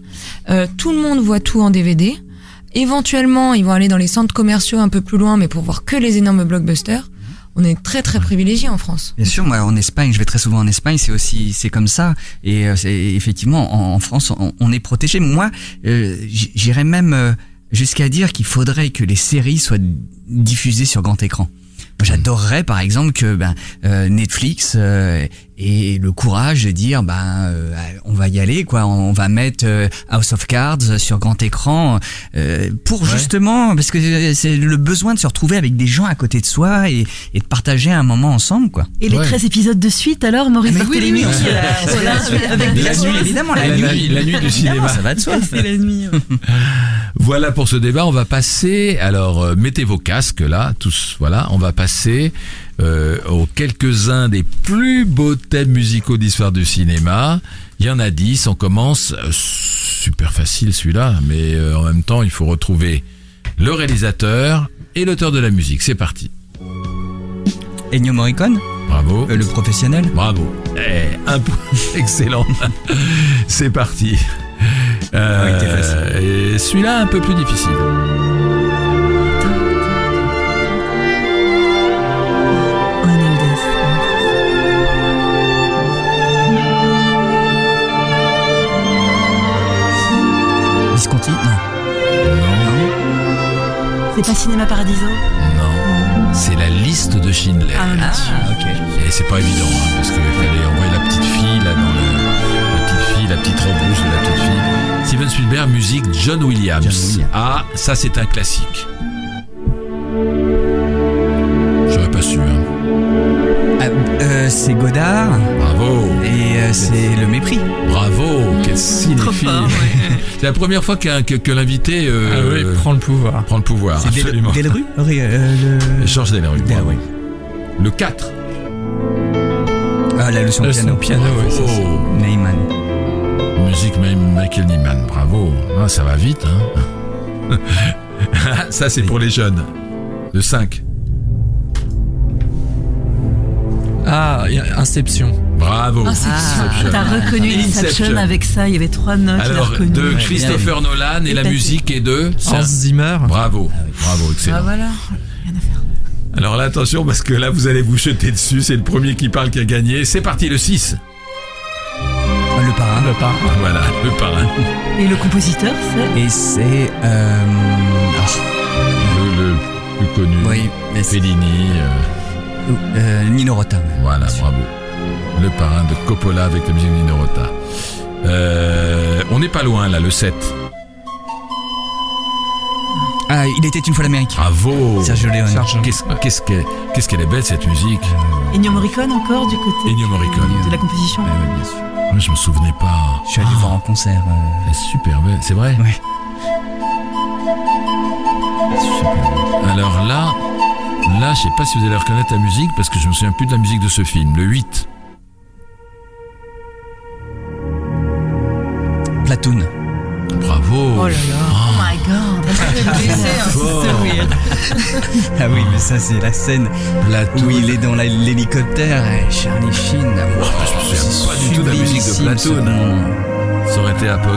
Euh, tout le monde voit tout en DVD. Éventuellement, ils vont aller dans les centres commerciaux un peu plus loin, mais pour voir que les énormes blockbusters. On est très très privilégié en France. Bien sûr, moi en Espagne, je vais très souvent en Espagne, c'est aussi c'est comme ça. Et euh, effectivement en, France, on, est protégé. Moi, euh, j'irais même euh, jusqu'à dire qu'il faudrait que les séries soient diffusées sur grand écran. J'adorerais par exemple que ben, euh, Netflix euh, ait le courage de dire ben euh, on va y aller quoi, on va mettre euh, House of Cards sur grand écran euh, pour Ouais. justement parce que c'est le besoin de se retrouver avec des gens à côté de soi et, et de partager un moment ensemble quoi. Et les Ouais. 13 épisodes de suite alors, Maurice Ah, oui, oui, oui. euh, (laughs) voilà, avec La nuit, évidemment, la, La nuit. nuit, la nuit du cinéma. Ça va de soi. C'est la nuit. ouais. Voilà pour ce débat. On va passer. Alors, euh, mettez vos casques là, tous. Voilà, on va passer euh, aux quelques-uns des plus beaux thèmes musicaux d'histoire du cinéma. Il y en a dix. On commence euh, super facile celui-là, mais euh, en même temps, il faut retrouver le réalisateur et l'auteur de la musique. C'est parti. Ennio Morricone, Bravo. le professionnel. Bravo. Eh, un point. (laughs) Excellent. C'est parti. Ah oui, Euh, celui-là un peu plus difficile. C'est pas Cinéma Paradiso non. C'est la liste de Schindler. Ah, ok. Et c'est pas évident, hein, parce qu'il fallait envoyer la petite fille là dans le, la petite fille la petite robe rouge de la toute fille. Steven Spielberg, musique John Williams. John Williams. Ah, ça c'est un classique. J'aurais pas su. Hein. Ah, euh, c'est Godard Bravo. et euh, c'est Le Mépris. Bravo, quel fort, ouais. (laughs) C'est la première fois qu'un- que, que l'invité Ah euh, oui, prends le pouvoir. prend le pouvoir. C'est Del- Absolument. Delru euh, le... Georges Delerue. Del- bravo. oui. Le 4. Ah, la leçon de Le piano. piano, ouais, ça, c'est- Oh, Neyman. musique même Michael Nyman. Bravo. Ah, ça va vite. Hein. (laughs) (laughs) ça c'est pour les jeunes. Le 5. Ah, Inception. Bravo. Ah, Inception. T'as reconnu Inception Inception. avec ça, il y avait trois notes, Alors, reconnu. de Ouais, Christopher Nolan et la musique est de Hans Zimmer. Bravo, bravo, Ah excellent. voilà, rien à faire. Alors là, attention, parce que là, vous allez vous jeter dessus. C'est le premier qui parle qui a gagné. C'est parti, le 6. Ah, Le parrain. Le parrain. Voilà, le parrain. Et le compositeur, c'est Et c'est... Euh... ah, Le, le plus connu. oui. Fellini. euh, Euh, Nino Rota. voilà, bravo. Le parrain de Coppola avec la musique de Nino Rota. Euh, on n'est pas loin, là, le 7. Ah, il était une fois l'Amérique. Bravo. Sergio Leone. Qu'est-ce qu'est-ce qu'elle qu'est-ce qu'elle est belle, cette musique. Ennio Morricone encore du côté Ennio Morricone. de la composition. Bien sûr. Moi, je me souvenais pas. Je suis allé Ah, voir en concert. euh, Elle est super belle, c'est vrai super. Alors là, là, je sais pas si vous allez reconnaître la musique parce que je me souviens plus de la musique de ce film. Le 8. Platoon. Bravo. Oh là là. Oh my god. (laughs) Fort. (laughs) Ah oui, mais ça, c'est la scène Platoon. où il est dans l'hélicoptère et Charlie Sheen. Wow, je me souviens pas du tout de la musique de Platoon. moment. Ça aurait été à peu-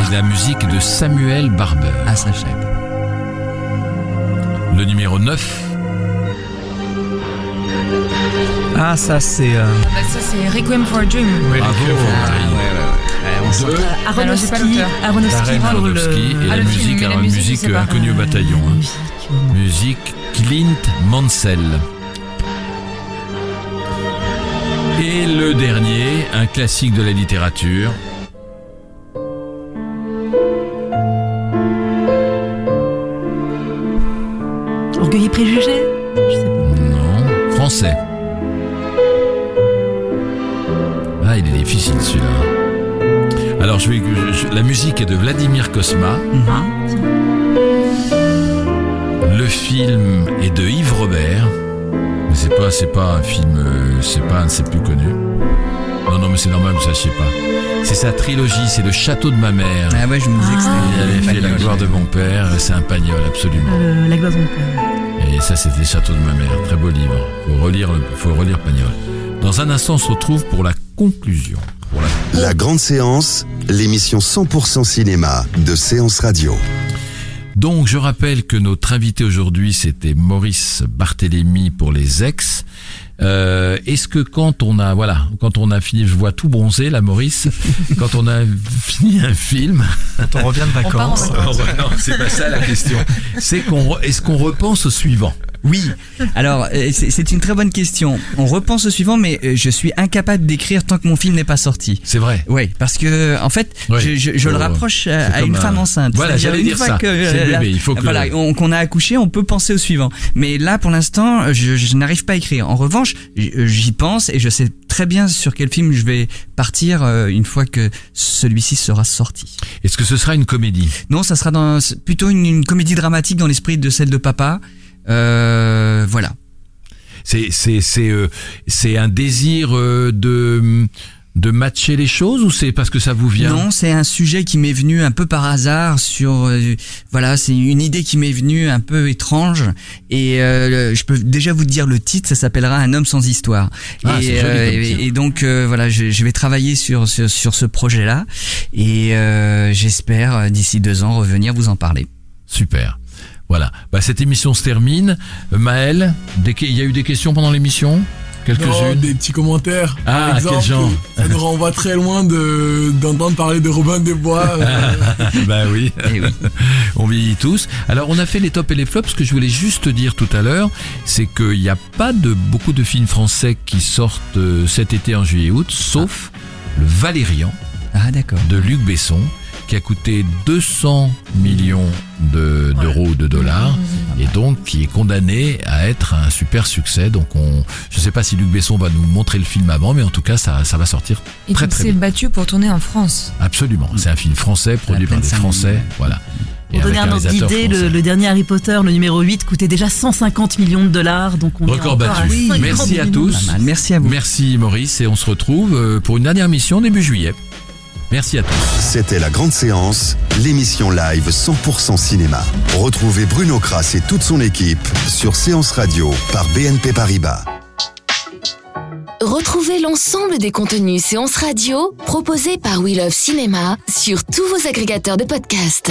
Et la musique de Samuel Barber. Ah, ça, pas. Le numéro 9. Ah, ça, c'est. euh, Bah, ça, c'est Requiem for a Dream. oui, Bravo. le- Ah, ouais, ouais, ouais. on Aronofsky. Aronofsky et. Ah, la film, musique, mais la musique, pas. inconnue au bataillon. hein. Musique. Musique Clint Mansell. Et le dernier, un classique de la littérature. Orgueil et préjugés Je sais pas. Non, français. Ah, il est difficile celui-là. Alors, je vais, je- je- la musique est de Vladimir Kosma. Ah. Le film est de Yves Robert. Mais c'est pas, c'est pas un film, euh, c'est pas un de ses plus connus. Non, non, mais c'est normal, vous sachiez pas. C'est sa trilogie, c'est Le Château de ma mère. Ah ouais, je me disais que c'était. Il avait fait La gloire de mon père, c'est un pagnol, absolument. Euh, la gloire de mon père. Et ça, c'était Château de ma mère. Très beau livre. Faut relire, faut relire Pagnol. Dans un instant, on se retrouve pour la conclusion. Pour la La grande séance, l'émission 100% cinéma de Séance Radio. Donc, je rappelle que notre invité aujourd'hui, c'était Maurice Barthélémy pour les ex. Euh, Est-ce que quand on a, voilà, quand on a fini, je vois tout bronzer là, Maurice, (laughs) quand on a fini un film, Quand on revient de (laughs) On vacances. (laughs) non, c'est pas ça la question. C'est qu'on, est-ce qu'on repense au suivant? Oui. Alors, euh, c'est une très bonne question. On repense au suivant, mais euh, je suis incapable d'écrire tant que mon film n'est pas sorti. C'est vrai. Oui, parce que en fait, Oui. je, je- je le Faut- rapproche à, une un- femme enceinte. Voilà, j'allais une dire fois ça. que, euh, bébé, il faut que voilà, qu'on a accouché, on peut penser au suivant. Mais là, pour l'instant, je, je n'arrive pas à écrire. En revanche, j'y pense et je sais très bien sur quel film je vais partir euh, une fois que celui-ci sera sorti. Est-ce que ce sera une comédie? Non, ça sera dans plutôt une, une comédie dramatique dans l'esprit de celle de papa. Euh, voilà. C'est, c'est, c'est, euh, c'est un désir euh, de de matcher les choses ou c'est parce que ça vous vient? Non, c'est un sujet qui m'est venu un peu par hasard sur euh, voilà, c'est une idée qui m'est venue un peu étrange et euh, je peux déjà vous dire le titre, ça s'appellera Un homme sans histoire. Ah, et, euh, et, donc euh, voilà, je, je vais travailler sur sur, sur ce projet-là et euh, j'espère d'ici deux ans revenir vous en parler. Super. Voilà. Bah, cette émission se termine. Euh, Maël, des il y a eu des questions pendant l'émission? Quelques-unes? Des petits commentaires. Ah, Par exemple, quel genre Ça nous renvoie très loin de d'entendre parler de Robin des Bois. euh, (laughs) Bah oui. Oui. (laughs) On vieillit tous. Alors on a fait les tops et les flops. Ce que je voulais juste dire tout à l'heure, c'est qu'il n'y a pas de beaucoup de films français qui sortent euh, cet été en juillet-août, sauf le Valérian Ah d'accord. de Luc Besson, qui a coûté 200 millions de- d'euros, de dollars, et donc qui est condamné à être un super succès. Donc on, je sais pas si Luc Besson va nous montrer le film avant, mais en tout cas ça, ça va sortir Et très très c'est bien. battu pour tourner en France. Absolument. C'est un film français produit par des. Français, voilà. Pour donner un ordre d'idée, le, dernier Harry Potter, le numéro 8, coûtait déjà 150 millions de dollars. Donc on Record battu. à Oui, 50 merci à tous. Merci à vous. Merci Maurice et on se retrouve euh, pour une dernière mission début juillet. Merci à tous. C'était la grande séance, l'émission live 100% cinéma. Retrouvez Bruno Kras et toute son équipe sur Séance Radio par BNP Paribas. Retrouvez l'ensemble des contenus séances radio proposés par We Love Cinéma sur tous vos agrégateurs de podcasts.